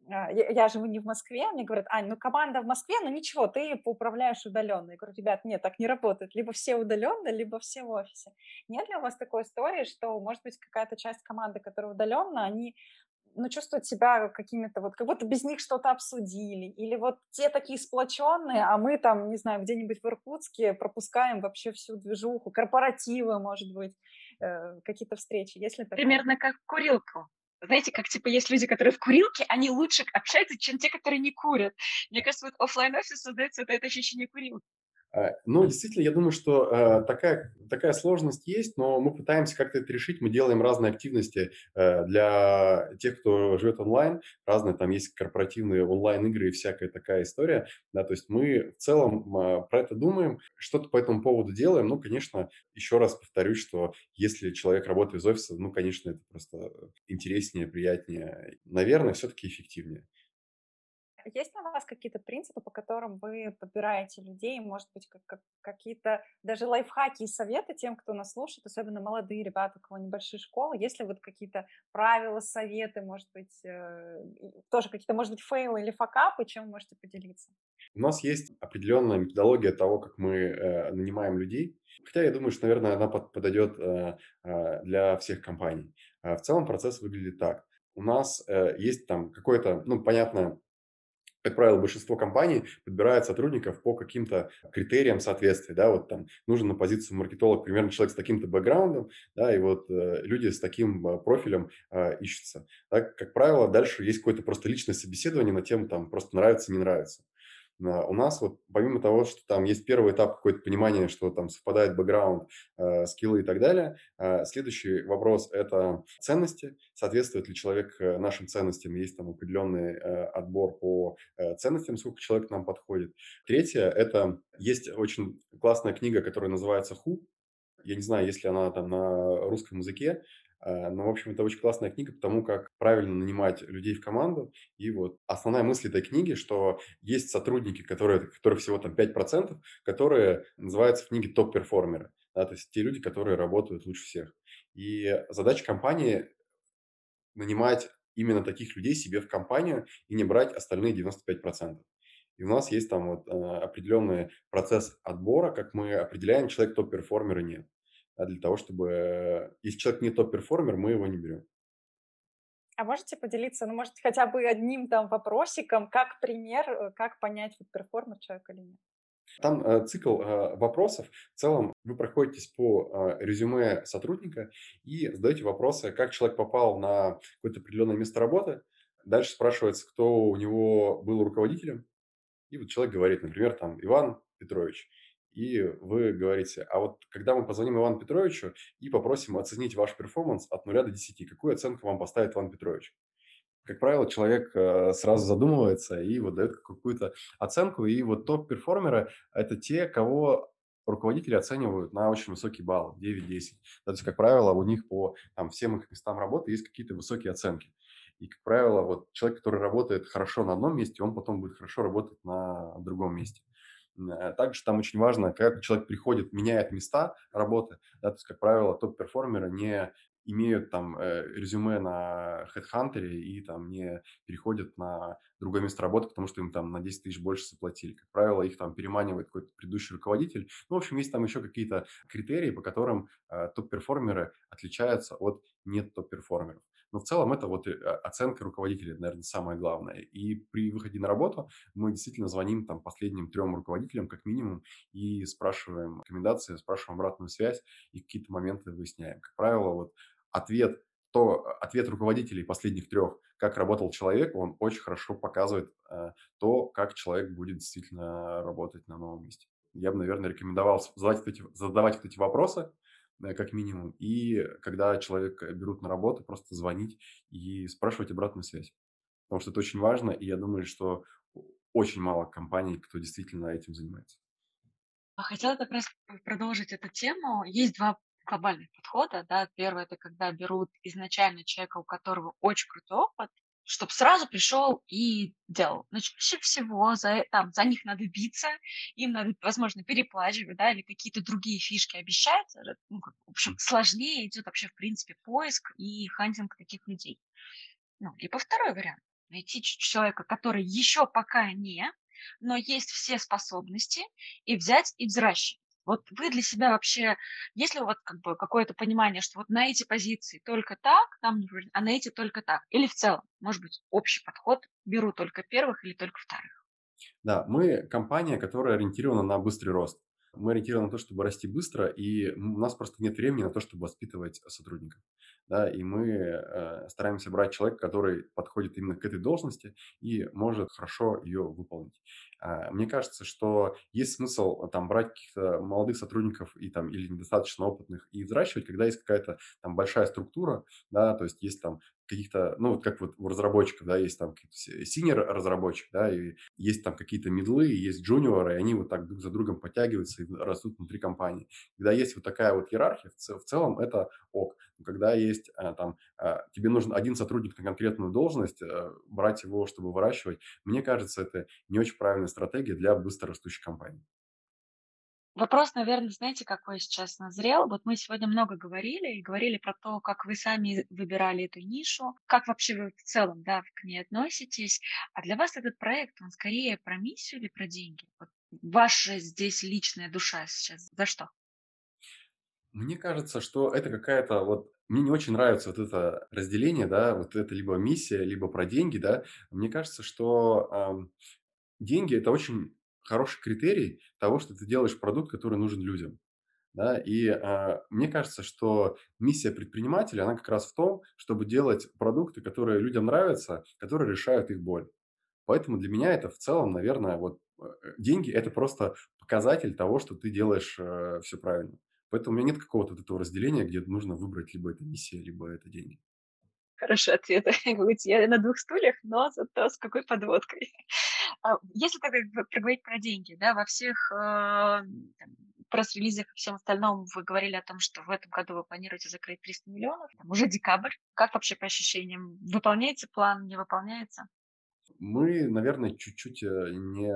а, я, я живу не в Москве, мне говорят, Ань, ну команда в Москве, ну ничего, ты поуправляешь удаленно. Я говорю, ребят, нет, так не работает. Либо все удаленно, либо все в офисе. Нет ли у вас такой истории, что, может быть, какая-то часть команды, которая удаленно, они ну, чувствуют себя какими-то, вот как будто без них что-то обсудили, или вот те такие сплоченные, а мы там, не знаю, где-нибудь в Иркутске пропускаем вообще всю движуху, корпоративы, может быть, какие-то встречи, если? Примерно как курилку знаете, как типа есть люди, которые в курилке, они лучше общаются, чем те, которые не курят. Мне кажется, вот офлайн офис создается это, это ощущение курилки. А, ну, действительно, я думаю, что э, такая, такая сложность есть, но мы пытаемся как-то это решить. Мы делаем разные активности э, для тех, кто живет онлайн. Разные там есть корпоративные онлайн-игры и всякая такая история. Да, то есть мы в целом э, про это думаем, что-то по этому поводу делаем. Ну, конечно, еще раз повторюсь, что если человек работает из офиса, ну, конечно, это просто интереснее, приятнее. Наверное, все-таки эффективнее. Есть у вас какие-то принципы, по которым вы подбираете людей, может быть, как, как, какие-то даже лайфхаки и советы тем, кто нас слушает, особенно молодые ребята, у кого небольшие школы, есть ли вот какие-то правила, советы, может быть, э, тоже какие-то, может быть, фейлы или факапы, чем вы можете поделиться? У нас есть определенная методология того, как мы э, нанимаем людей, хотя я думаю, что, наверное, она под, подойдет э, э, для всех компаний. Э, в целом процесс выглядит так. У нас э, есть там какое-то, ну, понятное как правило, большинство компаний подбирают сотрудников по каким-то критериям соответствия, да, вот там нужен на позицию маркетолог примерно человек с таким-то бэкграундом, да, и вот э, люди с таким э, профилем э, ищутся. Так, как правило, дальше есть какое-то просто личное собеседование на тему там просто нравится, не нравится. А, у нас вот помимо того, что там есть первый этап какое-то понимание, что там совпадает бэкграунд, э, скиллы и так далее, э, следующий вопрос – это ценности. Соответствует ли человек э, нашим ценностям? Есть там определенный э, отбор по э, ценностям, сколько человек нам подходит. Третье – это есть очень классная книга, которая называется «Ху». Я не знаю, если она там на русском языке, но, в общем, это очень классная книга потому как правильно нанимать людей в команду. И вот основная мысль этой книги, что есть сотрудники, которые, которых всего там 5%, которые называются в книге top performer ы. Да, то есть те люди, которые работают лучше всех. И задача компании нанимать именно таких людей себе в компанию и не брать остальные 95%. И у нас есть там вот э, определенный процесс отбора, как мы определяем, человек top performer и нет а для того, чтобы... Если человек не top performer, мы его не берем. А можете поделиться, ну, может, хотя бы одним там вопросиком, как пример, э, как понять, top performer человек или нет? Там э, цикл э, вопросов. В целом вы проходитесь по э, резюме сотрудника и задаете вопросы, как человек попал на какое-то определенное место работы. Дальше спрашивается, кто у него был руководителем. И вот человек говорит, например, там, Иван Петрович и вы говорите, а вот когда мы позвоним Ивану Петровичу и попросим оценить ваш перформанс от 0 до 10, какую оценку вам поставит Иван Петрович? Как правило, человек э, сразу задумывается и вот дает какую-то оценку. И вот топ-перформеры – это те, кого руководители оценивают на очень высокий балл, 9-10. То есть, как правило, у них по там, всем их местам работы есть какие-то высокие оценки. И, как правило, вот человек, который работает хорошо на одном месте, он потом будет хорошо работать на другом месте. Э, также там очень важно, когда человек приходит, меняет места работы, да, то есть, как правило, топ-перформеры не имеют там э, резюме на HeadHunter и там не переходят на другое место работы, потому что им там на 10 тысяч больше заплатили. Как правило, их там переманивает какой-то предыдущий руководитель. Ну, в общем, есть там еще какие-то критерии, по которым э, топ-перформеры отличаются от нет топ-перформеров. Но в целом это вот э, оценка руководителя, наверное, самое главное. И при выходе на работу мы действительно звоним там последним трем руководителям как минимум и спрашиваем рекомендации, спрашиваем обратную связь и какие-то моменты выясняем. Как правило, вот ответ то ответ руководителей последних трех, как работал человек, он очень хорошо показывает э, то, как человек будет действительно работать на новом месте. Я бы, наверное, рекомендовал задавать эти, задавать вот эти вопросы, Э, как минимум. И когда человека берут на работу, просто звонить и спрашивать обратную связь. Потому что это очень важно, и я думаю, что очень мало компаний, кто действительно этим занимается. А хотела как раз продолжить эту тему. Есть два глобальных подхода. Да. Первое – это когда берут изначально человека, у которого очень крутой опыт, чтобы сразу пришел и делал. Но чаще всего за, там, за них надо биться, им надо, возможно, переплачивать, да, или какие-то другие фишки обещать. Ну, в общем, сложнее идет вообще, в принципе, поиск и хантинг таких людей. Ну, либо второй вариант. Найти человека, который еще пока не, но есть все способности, и взять и взращивать. Вот вы для себя вообще, есть ли у вас как бы какое-то понимание, что вот на эти позиции только так, там, а на эти только так? Или в целом, может быть, общий подход, беру только первых или только вторых? Да, мы компания, которая ориентирована на быстрый рост. Мы ориентированы на то, чтобы расти быстро, и у нас просто нет времени на то, чтобы воспитывать сотрудников да, и мы э, стараемся брать человека, который подходит именно к этой должности и может хорошо ее выполнить. Э, мне кажется, что есть смысл там брать каких-то молодых сотрудников и там или недостаточно опытных и взращивать, когда есть какая-то там большая структура, да, то есть есть там каких-то, ну, вот как вот у разработчиков, да, есть там синер разработчик, да, и есть там какие-то медлы, есть джуниоры, и они вот так друг за другом подтягиваются и растут внутри компании. Когда есть вот такая вот иерархия, в целом это ок. Когда есть э, там, э, тебе нужен один сотрудник на конкретную должность, э, брать его, чтобы выращивать, мне кажется, это не очень правильная стратегия для быстро растущей компании. Вопрос, наверное, знаете, какой сейчас назрел? Вот мы сегодня много говорили, и говорили про то, как вы сами выбирали эту нишу, как вообще вы в целом да, к ней относитесь. А для вас этот проект, он скорее про миссию или про деньги? Вот ваша здесь личная душа сейчас за что? Мне кажется, что это какая-то вот мне не очень нравится вот это разделение, да, вот это либо миссия, либо про деньги, да. Мне кажется, что э, деньги это очень хороший критерий того, что ты делаешь продукт, который нужен людям. Да, и э, мне кажется, что миссия предпринимателя, она как раз в том, чтобы делать продукты, которые людям нравятся, которые решают их боль. Поэтому для меня это в целом, наверное, вот э, деньги – это просто показатель того, что ты делаешь э, все правильно. Поэтому у меня нет какого-то вот этого разделения, где нужно выбрать либо это миссия, либо это деньги. Хороший ответ. Я на двух стульях, но зато с какой подводкой. А, если так проговорить про деньги, да, во всех э, пресс-релизах и всем остальном вы говорили о том, что в этом году вы планируете закрыть 300 миллионов, там уже декабрь. Как вообще по ощущениям? Выполняется план, не выполняется? Мы, наверное, чуть-чуть э, не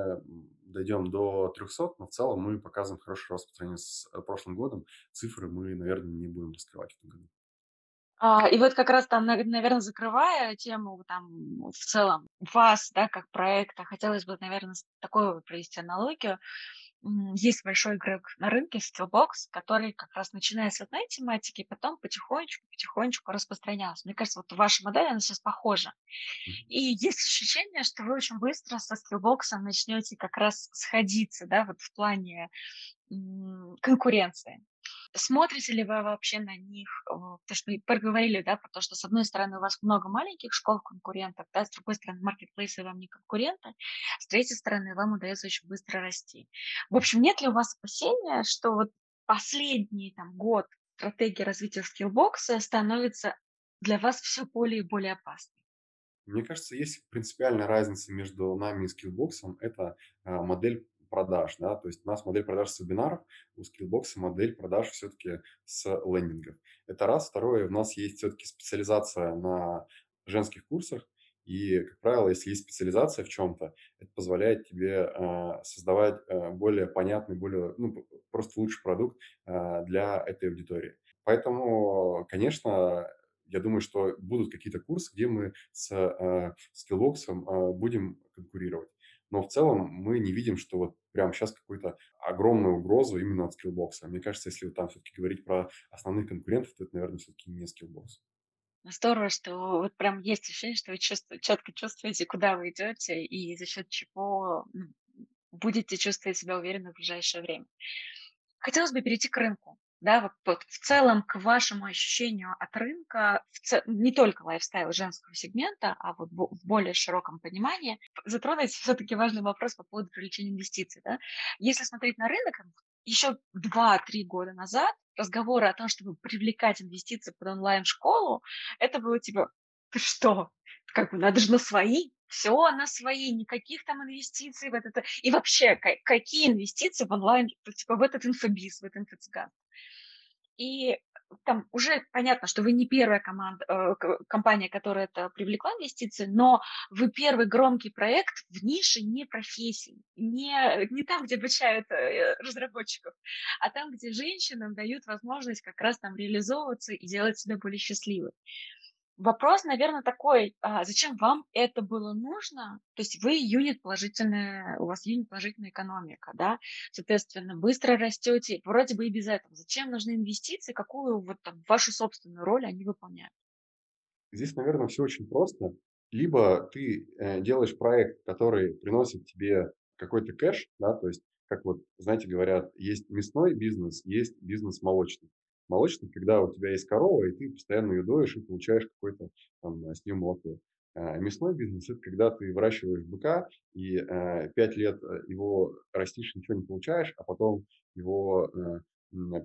дойдем до 300, но в целом мы показываем хороший рост по сравнению с э, прошлым годом. Цифры мы, наверное, не будем раскрывать в этом году. А, и вот как раз там, наверное, закрывая тему там в целом вас, да, как проекта, хотелось бы, наверное, такую провести аналогию. Есть большой игрок на рынке, Steelbox, который как раз начиная с одной тематики, потом потихонечку-потихонечку распространялся. Мне кажется, вот ваша модель, она сейчас похожа. И есть ощущение, что вы очень быстро со Steelbox начнете как раз сходиться, да, вот в плане конкуренции. Смотрите ли вы вообще на них? То, что мы проговорили, да, про то, что с одной стороны у вас много маленьких школ конкурентов, да, с другой стороны маркетплейсы вам не конкуренты, с третьей стороны вам удается очень быстро расти. В общем, нет ли у вас опасения, что вот последний там, год стратегии развития скиллбокса становится для вас все более и более опасной? Мне кажется, есть принципиальная разница между нами и скиллбоксом. Это а, модель продаж, да, то есть у нас модель продаж с вебинаров, у Skillbox модель продаж все-таки с лендингов. Это раз. Второе, у нас есть все-таки специализация на женских курсах, и, как правило, если есть специализация в чем-то, это позволяет тебе э, создавать э, более понятный, более, ну, просто лучший продукт э, для этой аудитории. Поэтому, конечно, я думаю, что будут какие-то курсы, где мы с э, Skillbox э, будем конкурировать. Но в целом мы не видим, что вот прямо сейчас какую-то огромную угрозу именно от Skillbox а. Мне кажется, если вот там все-таки говорить про основных конкурентов, то это, наверное, все-таки не Skillbox. Здорово, что вот прям есть ощущение, что вы чувствуете, четко чувствуете, куда вы идете и за счет чего ну, будете чувствовать себя уверенно в ближайшее время. Хотелось бы перейти к рынку да, вот, в целом к вашему ощущению от рынка, ц... не только лайфстайл женского сегмента, а вот в более широком понимании, затронуть все-таки важный вопрос по поводу привлечения инвестиций. Да? Если смотреть на рынок, еще 2-3 года назад разговоры о том, чтобы привлекать инвестиции под онлайн-школу, это было типа, ты что, как бы надо же на свои, все на свои, никаких там инвестиций в этот... И вообще, какие инвестиции в онлайн, типа в этот инфобиз, в этот инфоцыган? И там уже понятно, что вы не первая команда, э, компания, которая это привлекла инвестиции, но вы первый громкий проект в нише не профессий, не, не там, где обучают э, разработчиков, а там, где женщинам дают возможность как раз там реализовываться и делать себя более счастливой. Вопрос, наверное, такой, а зачем вам это было нужно? То есть вы юнит положительная, у вас юнит положительная экономика, да, соответственно, быстро растете, вроде бы и без этого. Зачем нужны инвестиции, какую вот там вашу собственную роль они выполняют? Здесь, наверное, все очень просто. Либо ты э, делаешь проект, который приносит тебе какой-то кэш, да, то есть, как вот, знаете, говорят, есть мясной бизнес, есть бизнес молочный молочный, когда у тебя есть корова, и ты постоянно ее доешь и получаешь какой-то там с нее молоко. А мясной бизнес – это когда ты выращиваешь быка, и э, 5 лет э, его растишь, ничего не получаешь, а потом его э,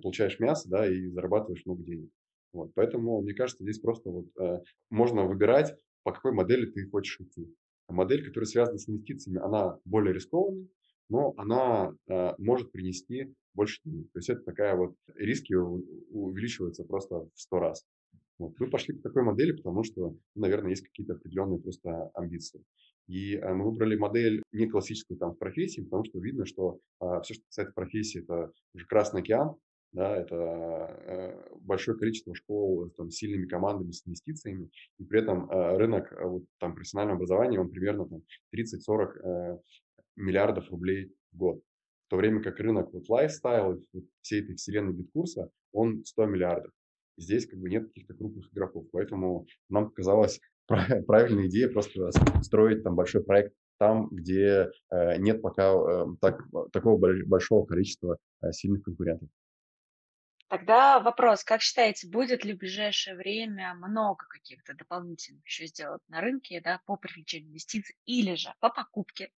получаешь мясо, да, и зарабатываешь много денег. Вот, поэтому, мне кажется, здесь просто вот э, можно выбирать, по какой модели ты хочешь идти. Модель, которая связана с инвестициями, она более рискованная, но она э, может принести больше денег. То есть это такая вот, риски увеличиваются просто в сто раз. Вот. Мы пошли по такой модели, потому что, ну, наверное, есть какие-то определенные просто амбиции. И э, мы выбрали модель не классическую там в профессии, потому что видно, что э, все, что касается профессии, это уже Красный океан, да, это э, большое количество школ с сильными командами, с инвестициями, и при этом э, рынок э, вот, там, профессионального образования, он примерно там, 30-40 э, миллиардов рублей в год. В то время как рынок вот лайфстайл, вот всей этой вселенной биткурса, он 100 миллиардов. Здесь как бы нет каких-то крупных игроков. Поэтому нам показалась правильная идея просто строить там большой проект там, где э, нет пока э, так, такого большого количества э, сильных конкурентов. Тогда вопрос, как считаете, будет ли в ближайшее время много каких-то дополнительных еще сделать на рынке да, по привлечению инвестиций или же по покупке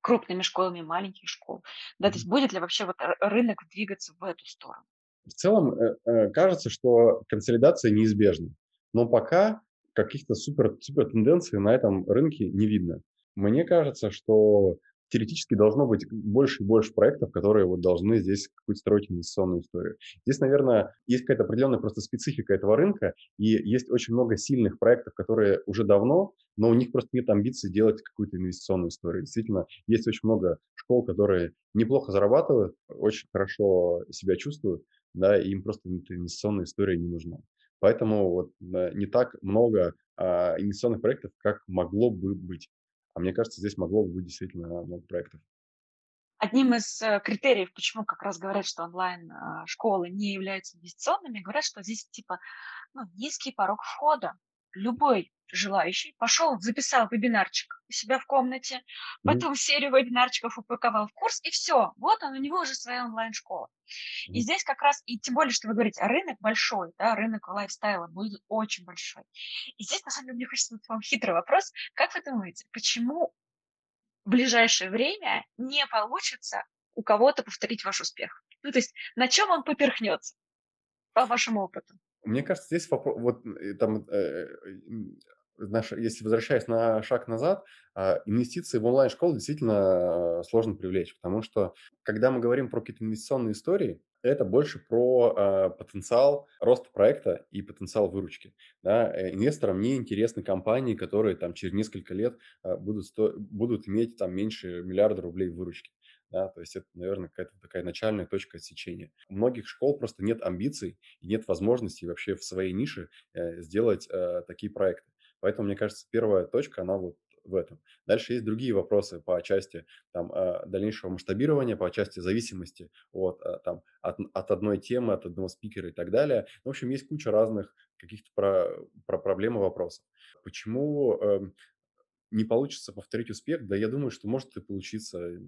крупными школами маленьких школ. Да, то есть будет ли вообще вот рынок двигаться в эту сторону? В целом э, э, кажется, что консолидация неизбежна, но пока каких-то супер, супер тенденций на этом рынке не видно. Мне кажется, что теоретически должно быть больше и больше проектов, которые вот должны здесь какую-то строить инвестиционную историю. Здесь, наверное, есть какая-то определенная просто специфика этого рынка, и есть очень много сильных проектов, которые уже давно, но у них просто нет амбиций делать какую-то инвестиционную историю. Действительно, есть очень много школ, которые неплохо зарабатывают, очень хорошо себя чувствуют, да, и им просто инвестиционная история не нужна. Поэтому вот не так много а, инвестиционных проектов, как могло бы быть. А мне кажется, здесь могло бы быть действительно много проектов. Одним из э, критериев, почему как раз говорят, что онлайн-школы а, не являются инвестиционными, говорят, что здесь типа ну, низкий порог входа. Любой желающий пошел, записал вебинарчик у себя в комнате, потом серию вебинарчиков упаковал в курс, и все, вот он, у него уже своя онлайн-школа. И здесь как раз, и тем более, что вы говорите, рынок большой, да, рынок лайфстайла будет очень большой. И здесь, на самом деле, мне хочется задать вам хитрый вопрос. Как вы думаете, почему в ближайшее время не получится у кого-то повторить ваш успех? Ну, то есть на чем он поперхнется, по вашему опыту? Мне кажется, здесь вопрос, вот там э, наш, если возвращаясь на шаг назад, а, инвестиции в онлайн-школу действительно а, сложно привлечь, потому что когда мы говорим про какие-то инвестиционные истории, это больше про э, потенциал роста проекта и потенциал выручки. Да? Э, инвесторам не интересны компании, которые там через несколько лет э, будут, сто... будут иметь там меньше миллиарда рублей выручки. Да, то есть это, наверное, какая-то такая начальная точка отсечения. У многих школ просто нет амбиций и нет возможности вообще в своей нише э, сделать э, такие проекты. Поэтому, мне кажется, первая точка, она вот в этом. Дальше есть другие вопросы по части там, а, дальнейшего масштабирования, по части зависимости от, там, от, от одной темы, от одного спикера и так далее. В общем, есть куча разных каких-то про, про проблем и вопросов. Почему эм, не получится повторить успех, да я думаю, что может и получиться.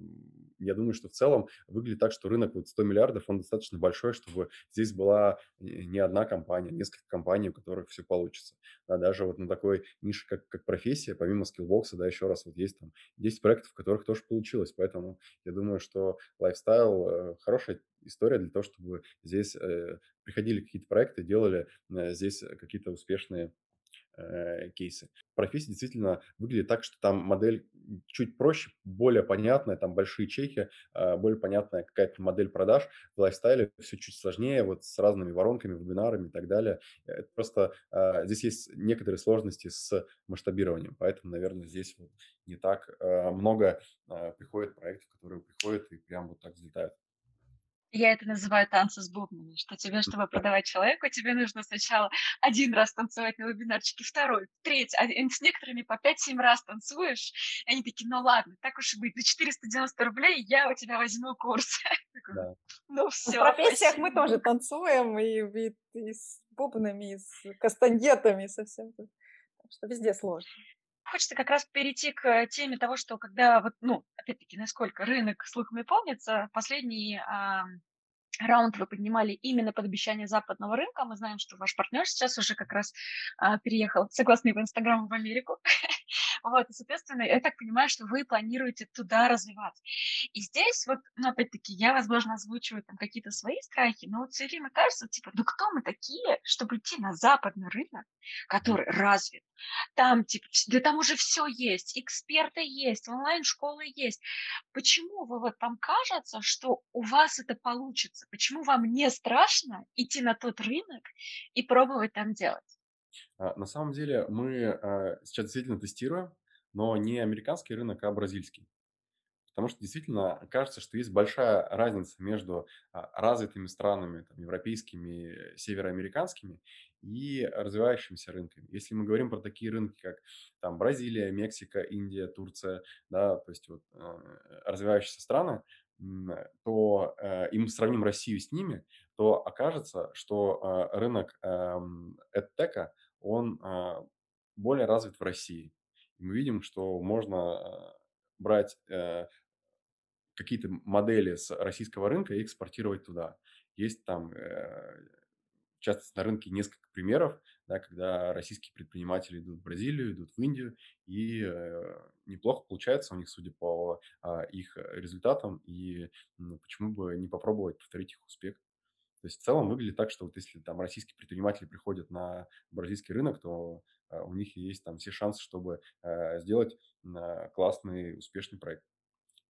Я думаю, что в целом выглядит так, что рынок вот 100 миллиардов, он достаточно большой, чтобы здесь была не одна компания, а несколько компаний, у которых все получится. Да, даже вот на такой нише, как, как профессия, помимо Skillbox, да, еще раз, вот есть там 10 проектов, в которых тоже получилось. Поэтому я думаю, что лайфстайл э, хорошая история для того, чтобы здесь э, приходили какие-то проекты, делали э, здесь какие-то успешные э, кейсы. Профессия действительно выглядит так, что там модель чуть проще, более понятная, там большие чеки, э, более понятная какая-то модель продаж. В лайфстайле все чуть сложнее, вот с разными воронками, вебинарами и так далее. Это просто э, здесь есть некоторые сложности с масштабированием, поэтому, наверное, здесь вот не так э, много э, приходит проектов, которые приходят и прям вот так взлетают. Я это называю танцы с бубнами, что тебе, чтобы продавать человеку, тебе нужно сначала один раз танцевать на вебинарчике, второй, третий, а с некоторыми по 5-7 раз танцуешь, и они такие, ну ладно, так уж и быть, за 490 рублей я у тебя возьму курс. Да. Ну все, В профессиях мы тоже танцуем, и, и, и с бубнами, и с кастаньетами, и со всем. Так что везде сложно хочется как раз перейти к теме того, что когда вот, ну, опять-таки, насколько рынок слухами помнится, последний а, раунд вы поднимали именно под обещание западного рынка. Мы знаем, что ваш партнер сейчас уже как раз а, переехал, согласно его инстаграму, в Америку. Вот, и, соответственно, я так понимаю, что вы планируете туда развиваться. И здесь вот, ну, опять-таки, я, возможно, озвучиваю там какие-то свои страхи, но вот все время кажется, типа, ну кто мы такие, чтобы идти на западный рынок, который развит, там, типа, да там уже все есть, эксперты есть, онлайн-школы есть. Почему вы вот там кажется, что у вас это получится? Почему вам не страшно идти на тот рынок и пробовать там делать? А, на самом деле мы а, сейчас действительно тестируем, но не американский рынок, а бразильский. Потому что действительно кажется, что есть большая разница между а, развитыми странами, там, европейскими, североамериканскими и развивающимися рынками. Если мы говорим про такие рынки, как там Бразилия, Мексика, Индия, Турция, да, то есть вот э, развивающиеся страны, то э, и мы сравним Россию с ними, то окажется, что э, рынок э, EdTech, он э, более развит в России. Мы видим, что можно э, брать э, какие-то модели с российского рынка и экспортировать туда. Есть там э, часто на рынке несколько примеров, да, когда российские предприниматели идут в Бразилию, идут в Индию, и э, неплохо получается у них, судя по э, их результатам, и ну, почему бы не попробовать повторить их успех. То есть в целом выглядит так, что вот если там российские предприниматели приходят на бразильский рынок, то э, у них есть там все шансы, чтобы э, сделать э, классный, успешный проект.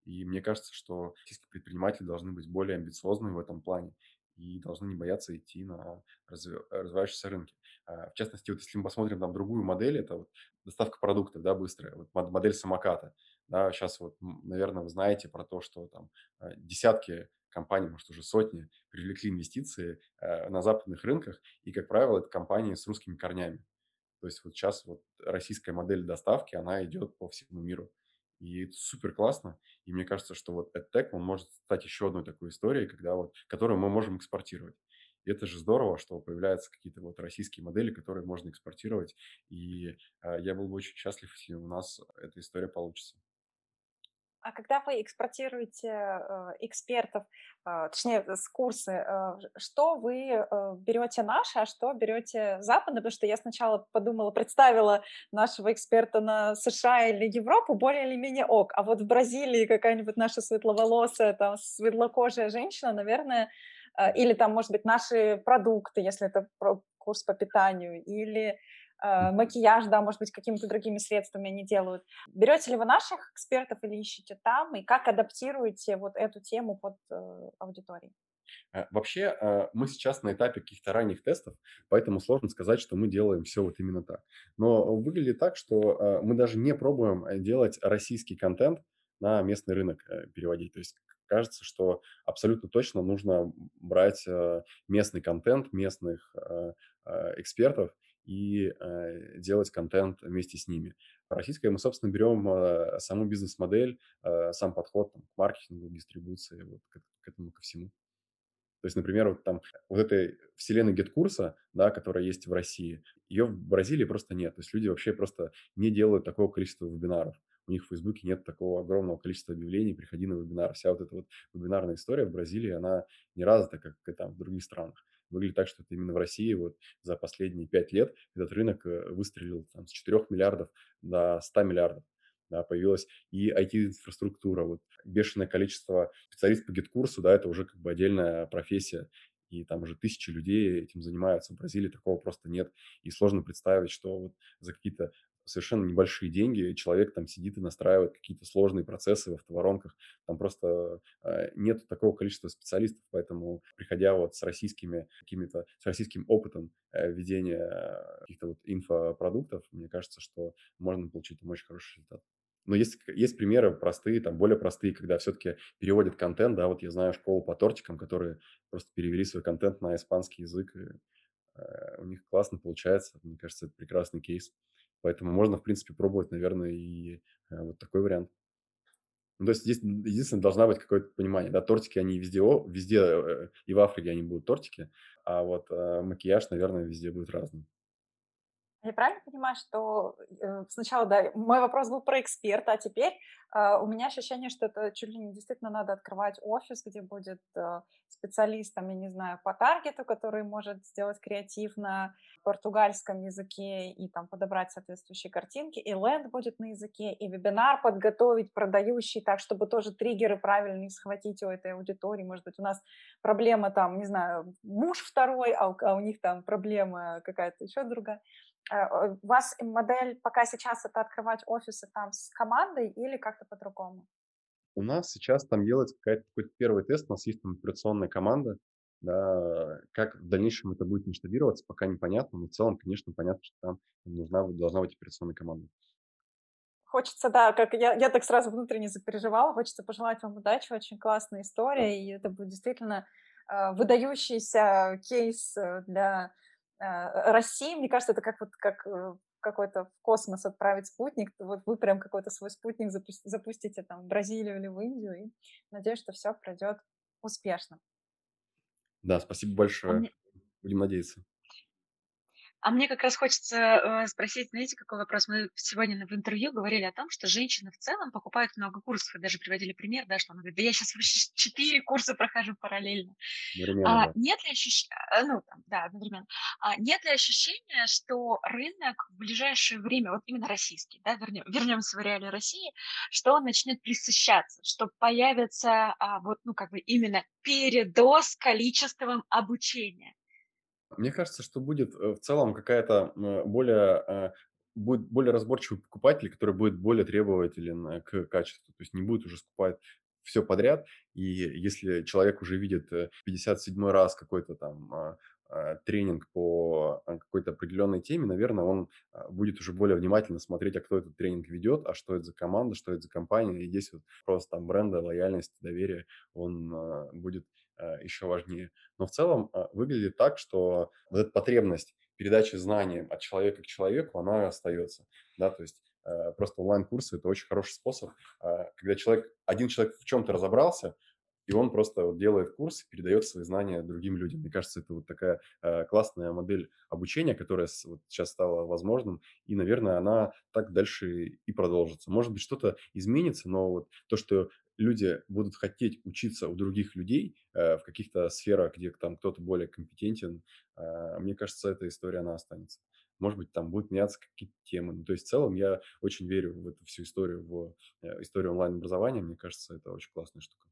И мне кажется, что российские предприниматели должны быть более амбициозны в этом плане и должны не бояться идти на развивающиеся рынки. А, в частности, вот если мы посмотрим там другую модель, это вот доставка продуктов, да, быстрая, вот модель самоката. Да, сейчас вот, наверное, вы знаете про то, что там десятки компаний, может, уже сотни привлекли инвестиции а, на западных рынках, и, как правило, это компании с русскими корнями. То есть вот сейчас вот российская модель доставки, она идет по всему миру. И это супер классно. И мне кажется, что вот EdTech, он может стать еще одной такой историей, когда вот, которую мы можем экспортировать. И это же здорово, что появляются какие-то вот российские модели, которые можно экспортировать. И э, я был бы очень счастлив, если у нас эта история получится. А когда вы экспортируете э, экспертов, э, точнее, с курсы, э, что вы э, берете наши, а что берете западные? Потому что я сначала подумала, представила нашего эксперта на США или Европу более или менее ок. А вот в Бразилии какая-нибудь наша светловолосая, там, светлокожая женщина, наверное, э, или там, может быть, наши продукты, если это курс по питанию, или Э, макияж, да, может быть, какими-то другими средствами они делают. Берете ли вы наших экспертов или ищете там, и как адаптируете вот эту тему под э, аудиторией? Э, вообще, э, мы сейчас на этапе каких-то ранних тестов, поэтому сложно сказать, что мы делаем все вот именно так. Но выглядит так, что мы даже не пробуем делать российский контент на местный рынок переводить. То есть кажется, что абсолютно точно нужно брать местный контент, местных экспертов и э, делать контент вместе с ними. Российская мы, собственно, берем э, саму бизнес-модель, э, сам подход там, к маркетингу, дистрибуции, вот к, к этому ко всему. То есть, например, вот там вот этой вселенной гет-курса, да, которая есть в России, ее в Бразилии просто нет. То есть люди вообще просто не делают такого количества вебинаров. У них в Фейсбуке нет такого огромного количества объявлений, приходи на вебинар. Вся вот эта вот вебинарная история в Бразилии, она не развита, как и там в других странах выглядит так, что это именно в России вот за последние пять лет этот рынок э, выстрелил там, с 4 миллиардов до 100 миллиардов. Да, появилась и IT-инфраструктура, вот бешеное количество специалистов по GetCourse у, да, это уже как бы отдельная профессия. и там уже тысячи людей этим занимаются. В Бразилии такого просто нет, и сложно представить, что вот за какие-то совершенно небольшие деньги человек там сидит и настраивает какие-то сложные процессы в автоворонках. Там просто э, нет такого количества специалистов, поэтому приходя вот с российскими какими-то, с российским опытом э, ведения каких-то вот инфопродуктов, мне кажется, что можно получить там очень хороший результат. Но есть, есть примеры простые, там более простые, когда все-таки переводят контент, да, вот я знаю школу по тортикам, которые просто перевели свой контент на испанский язык, и э, у них классно получается, мне кажется, это прекрасный кейс. Поэтому можно, в принципе, пробовать, наверное, и э, вот такой вариант. Ну, то есть здесь единственное должна быть какое-то понимание, да, тортики, они везде, везде э, и в Африке они будут тортики, а вот э, макияж, наверное, везде будет разный. Я правильно понимаю, что э, сначала, да, мой вопрос был про эксперта, а теперь э, у меня ощущение, что это чуть ли не действительно надо открывать офис, где будет э, специалист, там, я не знаю, по таргету, который может сделать креатив на португальском языке и там подобрать соответствующие картинки, и ленд будет на языке, и вебинар подготовить, продающий, так, чтобы тоже триггеры правильные схватить у этой аудитории. Может быть, у нас проблема там, не знаю, муж второй, а у, а у них там проблема какая-то еще другая. Э, у вас модель пока сейчас это открывать офисы там с командой или как-то по-другому? У нас сейчас там делается какой-то какой первый тест, у нас есть там операционная команда, да, как в дальнейшем это будет масштабироваться, пока непонятно, но в целом, конечно, понятно, что там нужна, должна быть операционная команда. Хочется, да, как я, я так сразу внутренне запереживала, хочется пожелать вам удачи, очень классная история, и это будет действительно э, выдающийся кейс э, для Э, России, мне кажется, это как вот как э, какой-то в космос отправить спутник, вот вы прям какой-то свой спутник запустите там в Бразилию или в Индию, и надеюсь, что все пройдет успешно. Да, спасибо большое. Мне... Будем надеяться. А мне как раз хочется э, спросить, знаете, какой вопрос? Мы сегодня в интервью говорили о том, что женщины в целом покупают много курсов, и даже приводили пример, да, что она говорит, да я сейчас четыре курса прохожу параллельно. А, нет ли ощущения, э, ну, там, да, одновременно, а, нет ли ощущения, что рынок в ближайшее время, вот именно российский, да, вернем, вернемся в реалии России, что он начнет присыщаться, что появится а, вот, ну, как бы именно передоз количеством обучения? Мне кажется, что будет э, в целом какая-то более э, будет более разборчивый покупатель, который будет более требователен э, к качеству. То есть не будет уже скупать все подряд. И если человек уже видит 57 раз какой-то там а, а, тренинг по какой-то определенной теме, наверное, он а, будет уже более внимательно смотреть, а кто этот тренинг ведет, а что это за команда, что это за компания. И здесь вот просто там бренда, лояльность, доверие, он будет Э, еще важнее. Но в целом э, выглядит так, что вот эта потребность передачи знаний от человека к человеку, она остается. Да? То есть э, просто онлайн-курсы – это очень хороший способ, когда человек, один человек в чем-то разобрался, и он просто вот делает курс передает свои знания другим людям. Мне кажется, это вот такая э, классная модель обучения, которая с, вот сейчас стала возможным, и, наверное, она так дальше и продолжится. Может быть, что-то изменится, но вот то, что люди будут хотеть учиться у других людей э, в каких-то сферах, где там кто-то более компетентен, э, мне кажется, эта история, она останется. Может быть, там будут меняться какие-то темы. Ну, то есть в целом я очень верю в эту всю историю, в э, историю онлайн-образования. Мне кажется, это очень классная штука.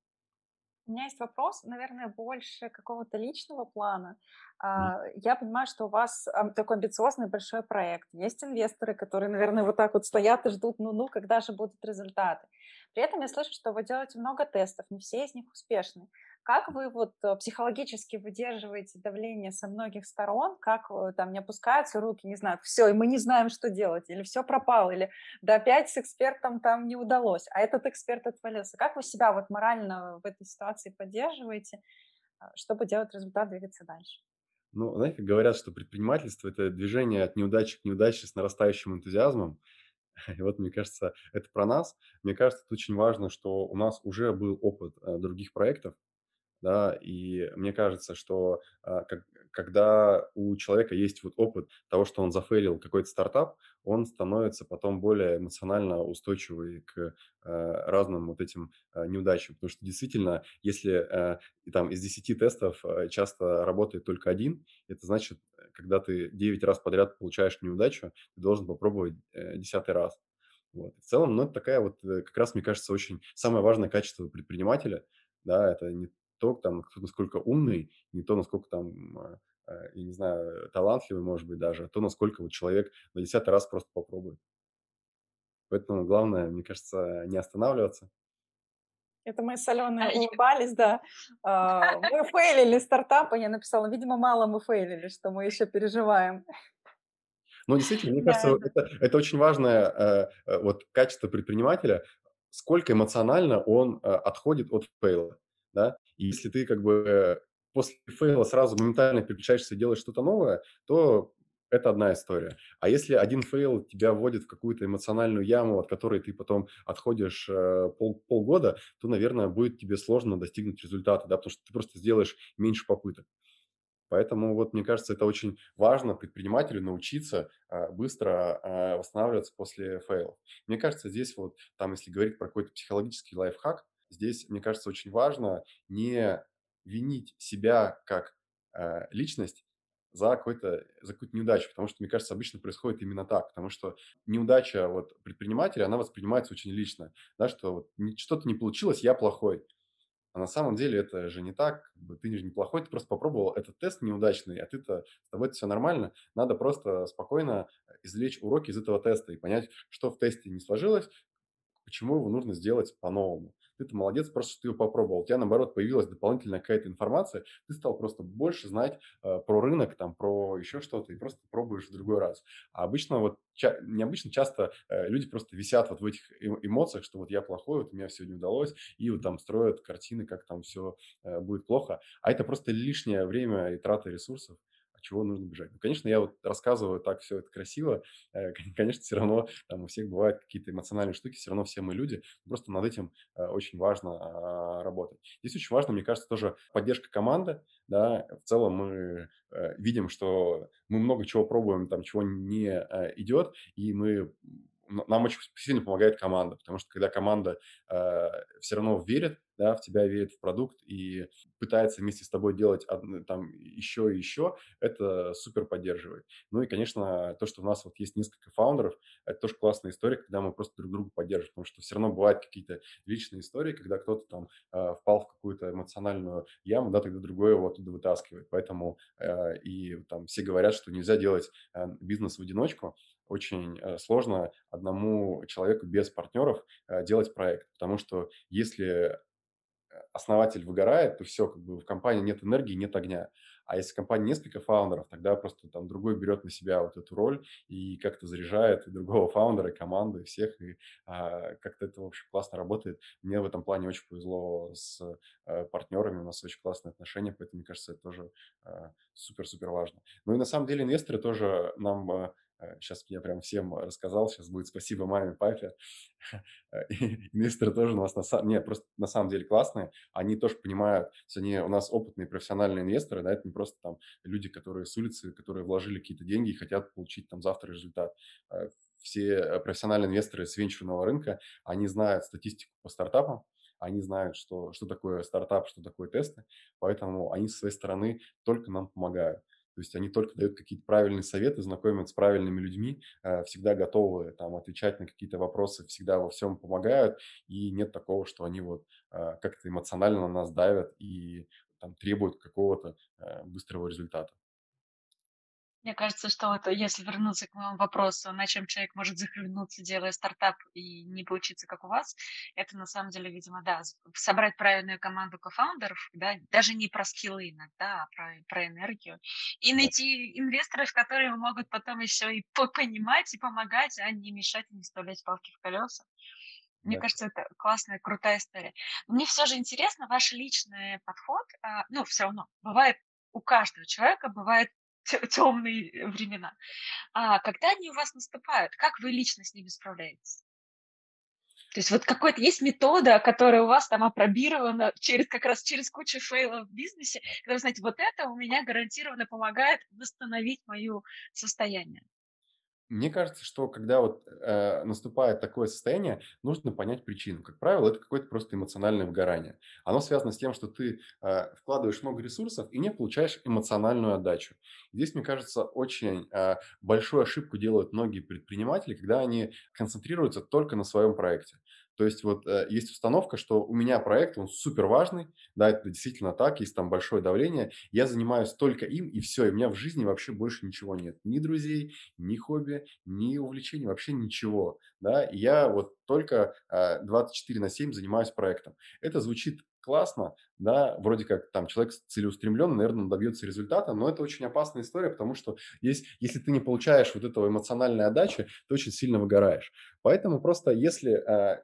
У меня есть вопрос, наверное, больше какого-то личного плана. А, я понимаю, что у вас такой амбициозный большой проект. Есть инвесторы, которые, наверное, вот так вот стоят и ждут, ну-ну, когда же будут результаты. При этом я слышу, что вы делаете много тестов, не все из них успешны. Как вы вот э, психологически выдерживаете давление со многих сторон? Как э, там не опускаются руки, не знаю, все, и мы не знаем, что делать, или все пропало, или да опять с экспертом там не удалось, а этот эксперт отвалился. Как вы себя вот морально в этой ситуации поддерживаете, э, чтобы делать результат, двигаться дальше? Ну, знаете, говорят, что предпринимательство – это движение от неудачи к неудаче с нарастающим энтузиазмом. И вот, мне кажется, это про нас. Мне кажется, это очень важно, что у нас уже был опыт других проектов, да, и мне кажется, что а, когда у человека есть вот опыт того, что он зафейлил какой-то стартап, он становится потом более эмоционально устойчивый к а, разным вот этим а, неудачам, потому что действительно, если там из 10 тестов часто работает только один, это значит, когда ты 9 раз подряд получаешь неудачу, ты должен попробовать э, 10 раз. Вот. В целом, ну, это такая вот, э, как раз, мне кажется, очень самое важное качество предпринимателя, да, это не то, там, кто насколько умный, не то, насколько там, э, э, я не знаю, талантливый, может быть, даже, а то, насколько вот человек на десятый раз просто попробует. Поэтому главное, мне кажется, не останавливаться. Это мы с Аленой а, улыбались, да. А, мы фейлили стартапы, я написала, видимо, мало мы фейлили, что мы еще переживаем. Ну, действительно, мне кажется, это, это очень важное вот качество предпринимателя, сколько эмоционально он отходит от fail а, да. И если ты как бы после fail а сразу моментально переключаешься и делаешь что-то новое, то это одна история. А если один fail тебя вводит в какую-то эмоциональную яму, от которой ты потом отходишь э, пол, полгода, то, наверное, будет тебе сложно достигнуть результата, да, потому что ты просто сделаешь меньше попыток. Поэтому вот мне кажется, это очень важно предпринимателю научиться а, быстро а, восстанавливаться после фейлов. Мне кажется, здесь вот, там, если говорить про какой-то психологический лайфхак, здесь, мне кажется, очень важно не винить себя как а, личность за, какой-то, какую-то неудачу, потому что, мне кажется, обычно происходит именно так, потому что неудача вот предпринимателя, она воспринимается очень лично, да, что вот что-то не получилось, я плохой. А на самом деле это же не так, ты же неплохой, ты просто попробовал этот тест неудачный, а ты-то, с тобой все нормально. Надо просто спокойно извлечь уроки из этого теста и понять, что в тесте не сложилось, почему его нужно сделать по-новому ты-то молодец, просто ты его попробовал. У тебя, наоборот, появилась дополнительная какая-то информация, ты стал просто больше знать э, про рынок, там, про еще что-то, и просто пробуешь в другой раз. А обычно, вот, ча- необычно часто э, люди просто висят вот в этих эмоциях, что вот я плохой, вот у меня все не удалось, и вот там строят картины, как там все э, будет плохо. А это просто лишнее время и трата ресурсов чего нужно бежать. Ну, конечно, я вот рассказываю так все это красиво. Э, конечно, все равно там у всех бывают какие-то эмоциональные штуки, все равно все мы люди. Просто над этим э, очень важно а, работать. Здесь очень важно, мне кажется, тоже поддержка команды. Да, в целом мы э, видим, что мы много чего пробуем, там чего не идет, и мы нам очень сильно помогает команда, потому что когда команда э, все равно верит, да, в тебя верит в продукт и пытается вместе с тобой делать там еще и еще, это супер поддерживает. Ну и, конечно, то, что у нас вот есть несколько фаундеров, это тоже классная история, когда мы просто друг друга поддерживаем, потому что все равно бывают какие-то личные истории, когда кто-то там э, впал в какую-то эмоциональную яму, да, тогда другой его оттуда вытаскивает. Поэтому э, и там все говорят, что нельзя делать э, бизнес в одиночку, очень э, сложно одному человеку без партнеров э, делать проект, потому что если основатель выгорает, то все, как бы в компании нет энергии, нет огня. А если в компании несколько фаундеров, тогда просто там другой берет на себя вот эту роль и как-то заряжает другого фаундера, и команду, всех, и а, как-то это, в общем, классно работает. Мне в этом плане очень повезло с а, партнерами, у нас очень классные отношения, поэтому, мне кажется, это тоже супер-супер а, важно. Ну и на самом деле инвесторы тоже нам а, Сейчас я прям всем рассказал, сейчас будет спасибо маме, папе. Инвесторы тоже у нас на самом, нет, просто на самом деле классные. Они тоже понимают, что они у нас опытные профессиональные инвесторы, да, это не просто там люди, которые с улицы, которые вложили какие-то деньги и хотят получить там завтра результат. Э, все профессиональные инвесторы с венчурного рынка, они знают статистику по стартапам, они знают, что, что такое стартап, что такое тесты, поэтому они со своей стороны только нам помогают. То есть они только дают какие-то правильные советы, знакомят с правильными людьми, э, всегда готовы там отвечать на какие-то вопросы, всегда во всем помогают. И нет такого, что они вот э, как-то эмоционально на нас давят и там требуют какого-то э, быстрого результата. Мне кажется, что это, если вернуться к моему вопросу, на чем человек может захлебнуться, делая стартап и не получиться, как у вас, это на самом деле, видимо, да, собрать правильную команду кофаундеров, да, даже не про скиллы иногда, а про, про энергию, и найти инвесторов, которые могут потом еще и понимать и помогать, а не мешать и не вставлять палки в колеса. Мне да. кажется, это классная, крутая история. мне все же интересно ваш личный подход. А, ну, все равно, бывает у каждого человека бывает темные времена. А когда они у вас наступают, как вы лично с ними справляетесь? То есть вот какой-то есть метода, которая у вас там опробирована через как раз через кучу фейлов в бизнесе, когда вы знаете, вот это у меня гарантированно помогает восстановить мое состояние. Мне кажется, что когда вот э, наступает такое состояние, нужно понять причину. Как правило, это какое-то просто эмоциональное выгорание. Оно связано с тем, что ты э, вкладываешь много ресурсов и не получаешь эмоциональную отдачу. Здесь, мне кажется, очень э, большую ошибку делают многие предприниматели, когда они концентрируются только на своем проекте. То есть вот э, есть установка, что у меня проект, он супер важный, да, это действительно так, есть там большое давление, я занимаюсь только им, и все, и у меня в жизни вообще больше ничего нет. Ни друзей, ни хобби, ни увлечений, вообще ничего, да, и я вот только э, 24 на 7 занимаюсь проектом. Это звучит классно, да, вроде как там человек целеустремленный, наверное, он добьется результата, но это очень опасная история, потому что есть, если ты не получаешь вот этого эмоциональной отдачи, ты очень сильно выгораешь. Поэтому просто если э,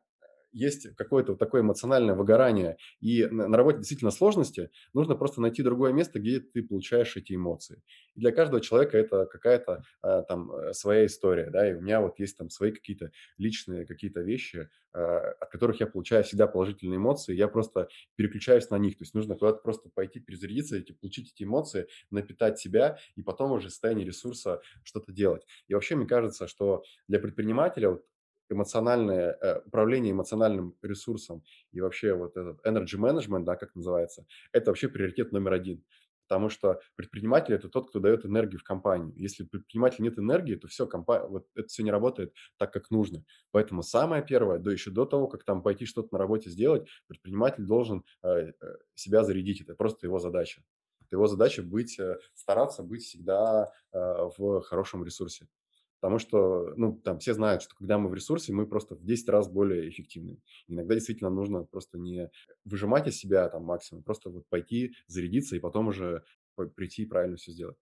есть какое-то вот такое эмоциональное выгорание и на, работе действительно сложности, нужно просто найти другое место, где ты получаешь эти эмоции. И для каждого человека это какая-то а, там э, своя история, да, и у меня вот есть там свои какие-то личные какие-то вещи, а, от которых я получаю всегда положительные эмоции, я просто переключаюсь на них, то есть нужно куда-то просто пойти перезарядиться, эти, получить эти эмоции, напитать себя и потом уже в состоянии ресурса что-то делать. И вообще мне кажется, что для предпринимателя вот эмоциональное э, управление эмоциональным ресурсом и вообще вот этот energy management, да, как называется, это вообще приоритет номер один. Потому что предприниматель – это тот, кто дает энергию в компанию. Если у предпринимателя нет энергии, то все, компания, вот это все не работает так, как нужно. Поэтому самое первое, да еще до того, как там пойти что-то на работе сделать, предприниматель должен э, э, себя зарядить. Это просто его задача. Это его задача быть, э, стараться быть всегда э, в хорошем ресурсе. Потому что, ну, там все знают, что когда мы в ресурсе, мы просто в 10 раз более эффективны. Иногда действительно нужно просто не выжимать из себя там максимум, просто вот пойти, зарядиться и потом уже прийти и правильно все сделать.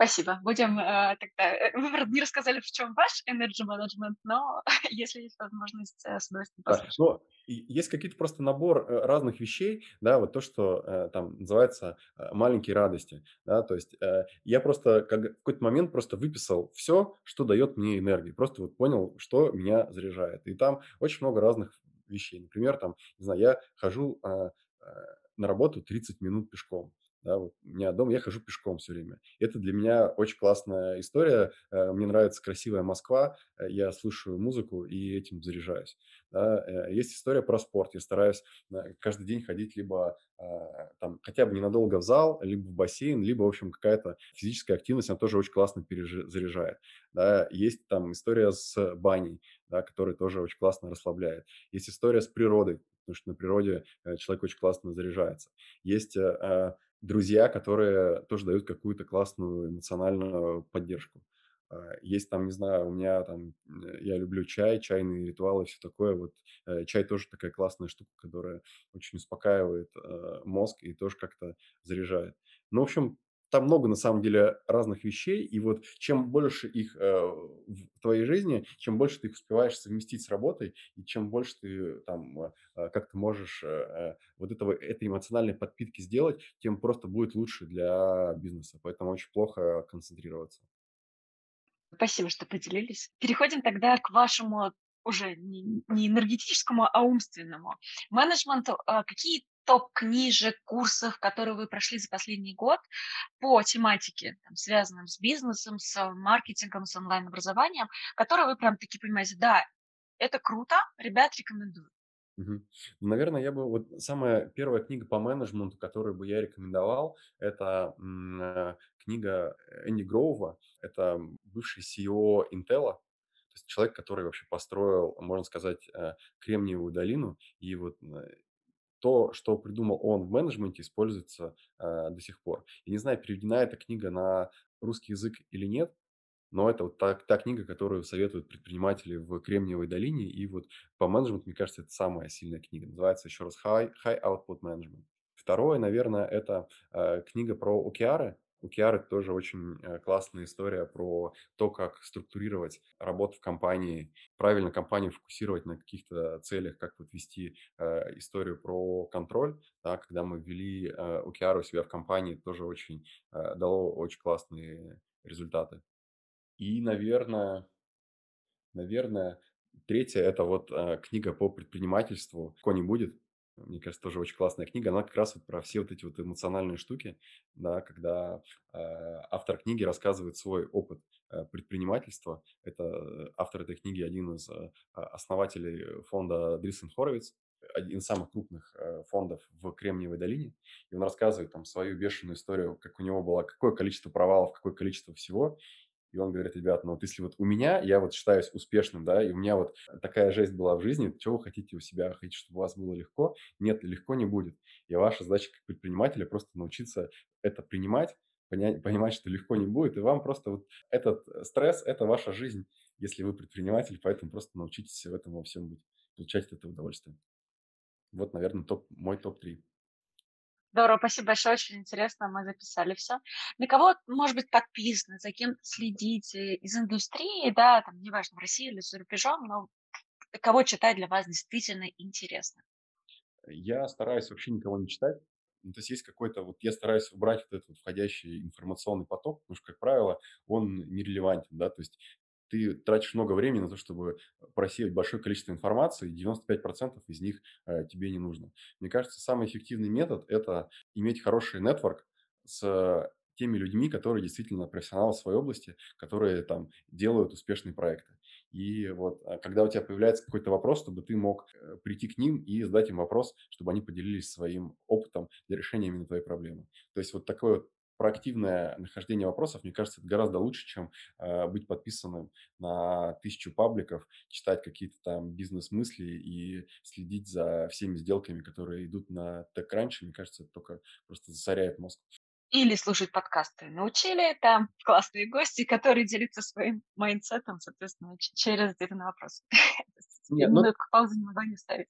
Спасибо. Будем э, тогда... Э, вы, правда, не рассказали, в чем ваш energy management, но если есть возможность, э, с удовольствием да. Но есть какие-то просто набор э, разных вещей, да, вот то, что э, там называется маленькие радости, да, то есть э, я просто как, в какой-то момент просто выписал все, что дает мне энергию, просто вот понял, что меня заряжает. И там очень много разных вещей. Например, там, не знаю, я хожу э, э, на работу 30 минут пешком. Да, вот у меня дом, я хожу пешком все время. Это для меня очень классная история. Э, мне нравится красивая Москва, э, я слушаю музыку и этим заряжаюсь. Да. Э, есть история про спорт. Я стараюсь каждый день ходить либо там хотя бы ненадолго в зал, либо в бассейн, либо, в общем, какая-то физическая активность, она тоже очень классно перезаряжает. Да. Есть там история с баней, да, которая тоже очень классно расслабляет. Есть история с природой, потому что на природе человек очень классно заряжается. Есть друзья, которые тоже дают какую-то классную эмоциональную поддержку. А, есть там, не знаю, у меня там, э, я люблю чай, чайные ритуалы, все такое. Вот э, чай тоже такая классная штука, которая очень успокаивает э, мозг и тоже как-то заряжает. Ну, в общем, там много на самом деле разных вещей, и вот чем больше их э, в твоей жизни, чем больше ты их успеваешь совместить с работой, и чем больше ты там э, как ты можешь э, э, вот этого, этой эмоциональной подпитки сделать, тем просто будет лучше для бизнеса. Поэтому очень плохо концентрироваться. Спасибо, что поделились. Переходим тогда к вашему уже не, не энергетическому, а умственному менеджменту. Какие топ книжек, курсов, которые вы прошли за последний год по тематике, там, связанным с бизнесом, с маркетингом, с онлайн-образованием, которые вы прям таки понимаете, да, это круто, ребят, рекомендую. Угу. Наверное, я бы вот самая первая книга по менеджменту, которую бы я рекомендовал, это э, книга Энди Гроува. Это бывший CEO Intel, то есть человек, который вообще построил, можно сказать, э, Кремниевую долину. И вот э, то, что придумал он в менеджменте, используется э, до сих пор. Я не знаю, переведена эта книга на русский язык или нет, но это вот та, та книга, которую советуют предприниматели в Кремниевой долине. И вот по менеджменту, мне кажется, это самая сильная книга. Называется еще раз High, High Output Management. Второе, наверное, это э, книга про океары. У Киары тоже очень э, классная история про то, как структурировать работу в компании, правильно компанию фокусировать на каких-то целях, как вот вести э, историю про контроль. Да, когда мы ввели э, Киары у себя в компании, тоже очень э, дало очень классные результаты. И, наверное, наверное, третье – это вот э, книга по предпринимательству «Ко не будет». Мне кажется, тоже очень классная книга. Она как раз вот про все вот эти вот эмоциональные штуки, да, когда э, автор книги рассказывает свой опыт э, предпринимательства. Это э, автор этой книги один из э, основателей фонда Дрисен Хоровиц, один из самых крупных э, фондов в Кремниевой долине. И он рассказывает там свою бешеную историю, как у него было какое количество провалов, какое количество всего. И он говорит, ребят, ну вот если вот у меня, я вот считаюсь успешным, да, и у меня вот такая жесть была в жизни, что вы хотите у себя? Хотите, чтобы у вас было легко? Нет, легко не будет. И ваша задача как предпринимателя просто научиться это принимать, понять, понимать, что легко не будет, и вам просто вот этот стресс – это ваша жизнь, если вы предприниматель, поэтому просто научитесь в этом во всем быть, получать это удовольствие. Вот, наверное, топ, мой топ-3. Здорово, спасибо большое, очень интересно, мы записали все. На кого, может быть, подписаны, за кем следите из индустрии, да, там, неважно, в России или за рубежом, но кого читать для вас действительно интересно? Я стараюсь вообще никого не читать. Ну, то есть есть какой-то, вот я стараюсь убрать вот этот вот входящий информационный поток, потому что, как правило, он нерелевантен, да, то есть ты тратишь много времени на то, чтобы просеять большое количество информации, и 95% из них э, тебе не нужно. Мне кажется, самый эффективный метод – это иметь хороший нетворк с теми людьми, которые действительно профессионалы в своей области, которые там делают успешные проекты. И вот а, когда у тебя появляется какой-то вопрос, чтобы ты мог э, прийти к ним и задать им вопрос, чтобы они поделились своим опытом для решения именно твоей проблемы. То есть вот такое вот проактивное нахождение вопросов, мне кажется, это гораздо лучше, чем э, быть подписанным на тысячу пабликов, читать какие-то там бизнес-мысли и следить за всеми сделками, которые идут на TechCrunch. Мне кажется, это только просто засоряет мозг. Или слушать подкасты. Ну или, там классные гости, которые делятся своим mindset ом, соответственно, через ответы на вопросы. Нет, ну... паузу не могла не ставить.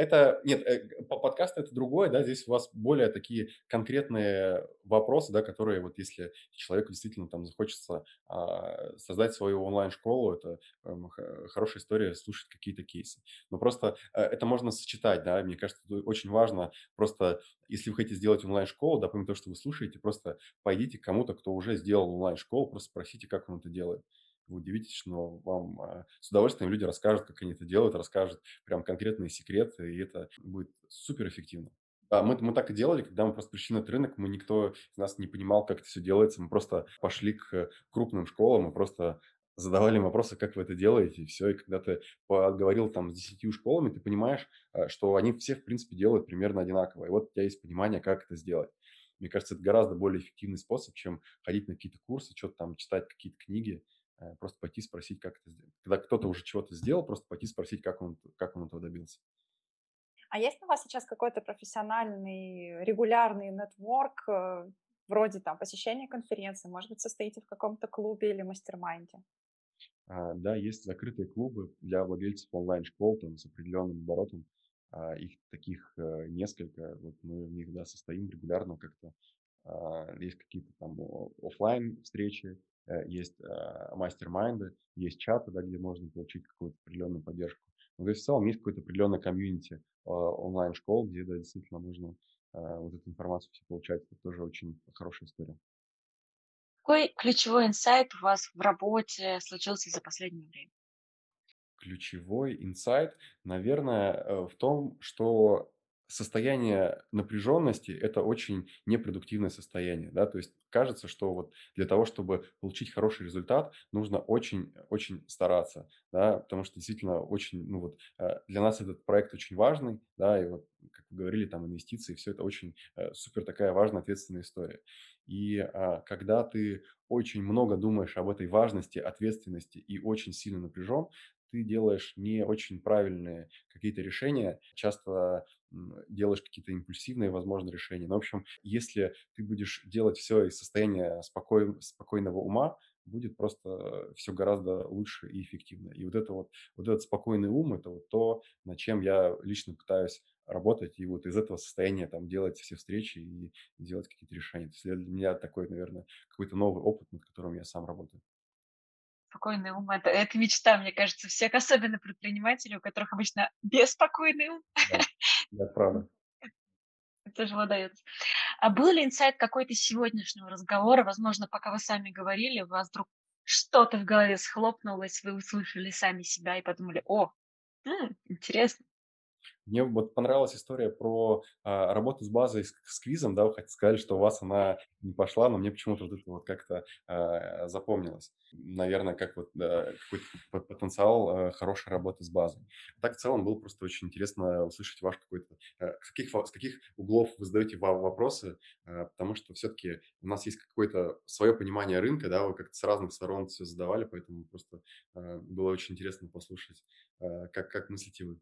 Это, нет, э, подкаст это другое, да, здесь у вас более такие конкретные вопросы, да, которые вот если человеку действительно там захочется а, создать свою онлайн-школу, это а, хорошая история слушать какие-то кейсы. Но просто а, это можно сочетать, да, мне кажется, очень важно просто, если вы хотите сделать онлайн-школу, да, помимо того, что вы слушаете, просто пойдите к кому-то, кто уже сделал онлайн-школу, просто спросите, как он это делает вы удивитесь, но вам а, с удовольствием люди расскажут, как они это делают, расскажут прям конкретные секреты, и это будет супер эффективно. Да, мы, мы так и делали, когда мы просто пришли на этот рынок, мы никто из нас не понимал, как это все делается, мы просто пошли к крупным школам и просто задавали вопросы, как вы это делаете, и все. И когда ты поговорил там с десятью школами, ты понимаешь, а, что они все, в принципе, делают примерно одинаково. И вот у тебя есть понимание, как это сделать. Мне кажется, это гораздо более эффективный способ, чем ходить на какие-то курсы, что-то там читать, какие-то книги. Э, просто пойти спросить, как это сделать. Когда кто-то уже чего-то сделал, просто пойти спросить, как он, как он этого добился. А есть у вас сейчас какой-то профессиональный, регулярный network, э, вроде там посещения конференции, может быть, состоите в каком-то клубе или mastermind е? А, да, есть закрытые клубы для владельцев онлайн-школ там, с определенным оборотом. А, их таких а, несколько. Вот мы в них да, состоим регулярно как-то. А, есть какие-то там офлайн встречи, есть э, мастер-майнды, есть чаты, да, где можно получить какую-то определенную поддержку. Но то есть в целом есть какое-то определенное комьюнити э, онлайн-школ, где да, действительно можно вот эту информацию все получать. Это тоже очень хорошая история. Какой ключевой инсайт у вас в работе случился за последнее время? Ключевой инсайт, наверное, в том, что состояние напряженности – это очень непродуктивное состояние, да, то есть кажется, что вот для того, чтобы получить хороший результат, нужно очень-очень стараться, да, потому что действительно очень, ну вот, э, для нас этот проект очень важный, да, и вот, как вы говорили, там инвестиции, все это очень э, супер такая важная, ответственная история. И а, когда ты очень много думаешь об этой важности, ответственности и очень сильно напряжен, ты делаешь не очень правильные какие-то решения, часто делаешь какие-то импульсивные, возможно, решения. Но, в общем, если ты будешь делать все из состояния спокой, спокойного ума, будет просто все гораздо лучше и эффективно. И вот это вот, вот этот спокойный ум, это вот то, над чем я лично пытаюсь работать, и вот из этого состояния там делать все встречи и делать какие-то решения. То есть для меня такой, наверное, какой-то новый опыт, над которым я сам работаю спокойный ум. Это, это мечта, мне кажется, всех, особенно предпринимателей, у которых обычно беспокойный ум. Да, да правда. Это же удается. А был ли инсайт какой-то сегодняшнего разговора? Возможно, пока вы сами говорили, у вас вдруг что-то в голове схлопнулось, вы услышали сами себя и подумали, о, м, интересно. Мне вот понравилась история про а, работу с базой, с, с квизом, да, вы хотите сказали, что у вас она не пошла, но мне почему-то вот это вот как-то а, запомнилось. Наверное, как вот а, какой-то потенциал а, хорошей работы с базой. Так в целом было просто очень интересно услышать ваш какой-то, а, с, каких, с каких углов вы задаете вопросы, а, потому что все-таки у нас есть какое-то свое понимание рынка, да, вы как-то с разных сторон все задавали, поэтому просто а, было очень интересно послушать, а, как, как мыслите вы.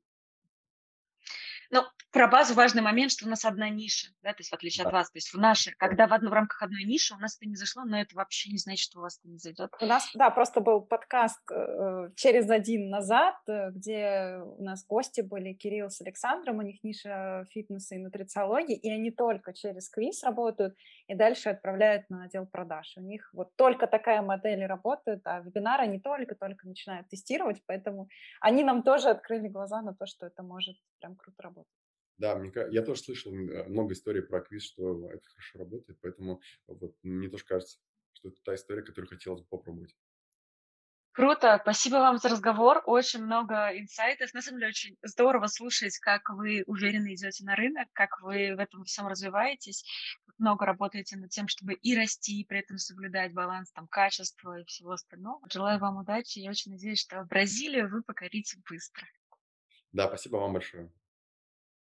Про базу важный момент, что у нас одна ниша, да, то есть в отличие да. от вас, то есть в нашей, когда в, одно, в рамках одной ниши у нас это не зашло, но это вообще не значит, что у вас это не зайдет. У нас, да, просто был подкаст э, через один назад, э, где у нас гости были Кирилл с Александром, у них ниша фитнеса и нутрициологии, и они только через квиз работают и дальше отправляют на отдел продаж. У них вот только такая модель работает, а вебинары они только-только начинают тестировать, поэтому они нам тоже открыли глаза на то, что это может прям круто работать. Да, мне, я тоже слышал э, много историй про квиз, что это хорошо работает, поэтому вот мне тоже кажется, что это та история, которую хотелось бы попробовать. Круто, спасибо вам за разговор, очень много инсайтов. На самом деле очень здорово слушать, как вы уверенно идете на рынок, как вы в этом всем развиваетесь, много работаете над тем, чтобы и расти, и при этом соблюдать баланс там качества и всего остального. Желаю вам удачи, я очень надеюсь, что Бразилию вы покорите быстро. Да, спасибо вам большое.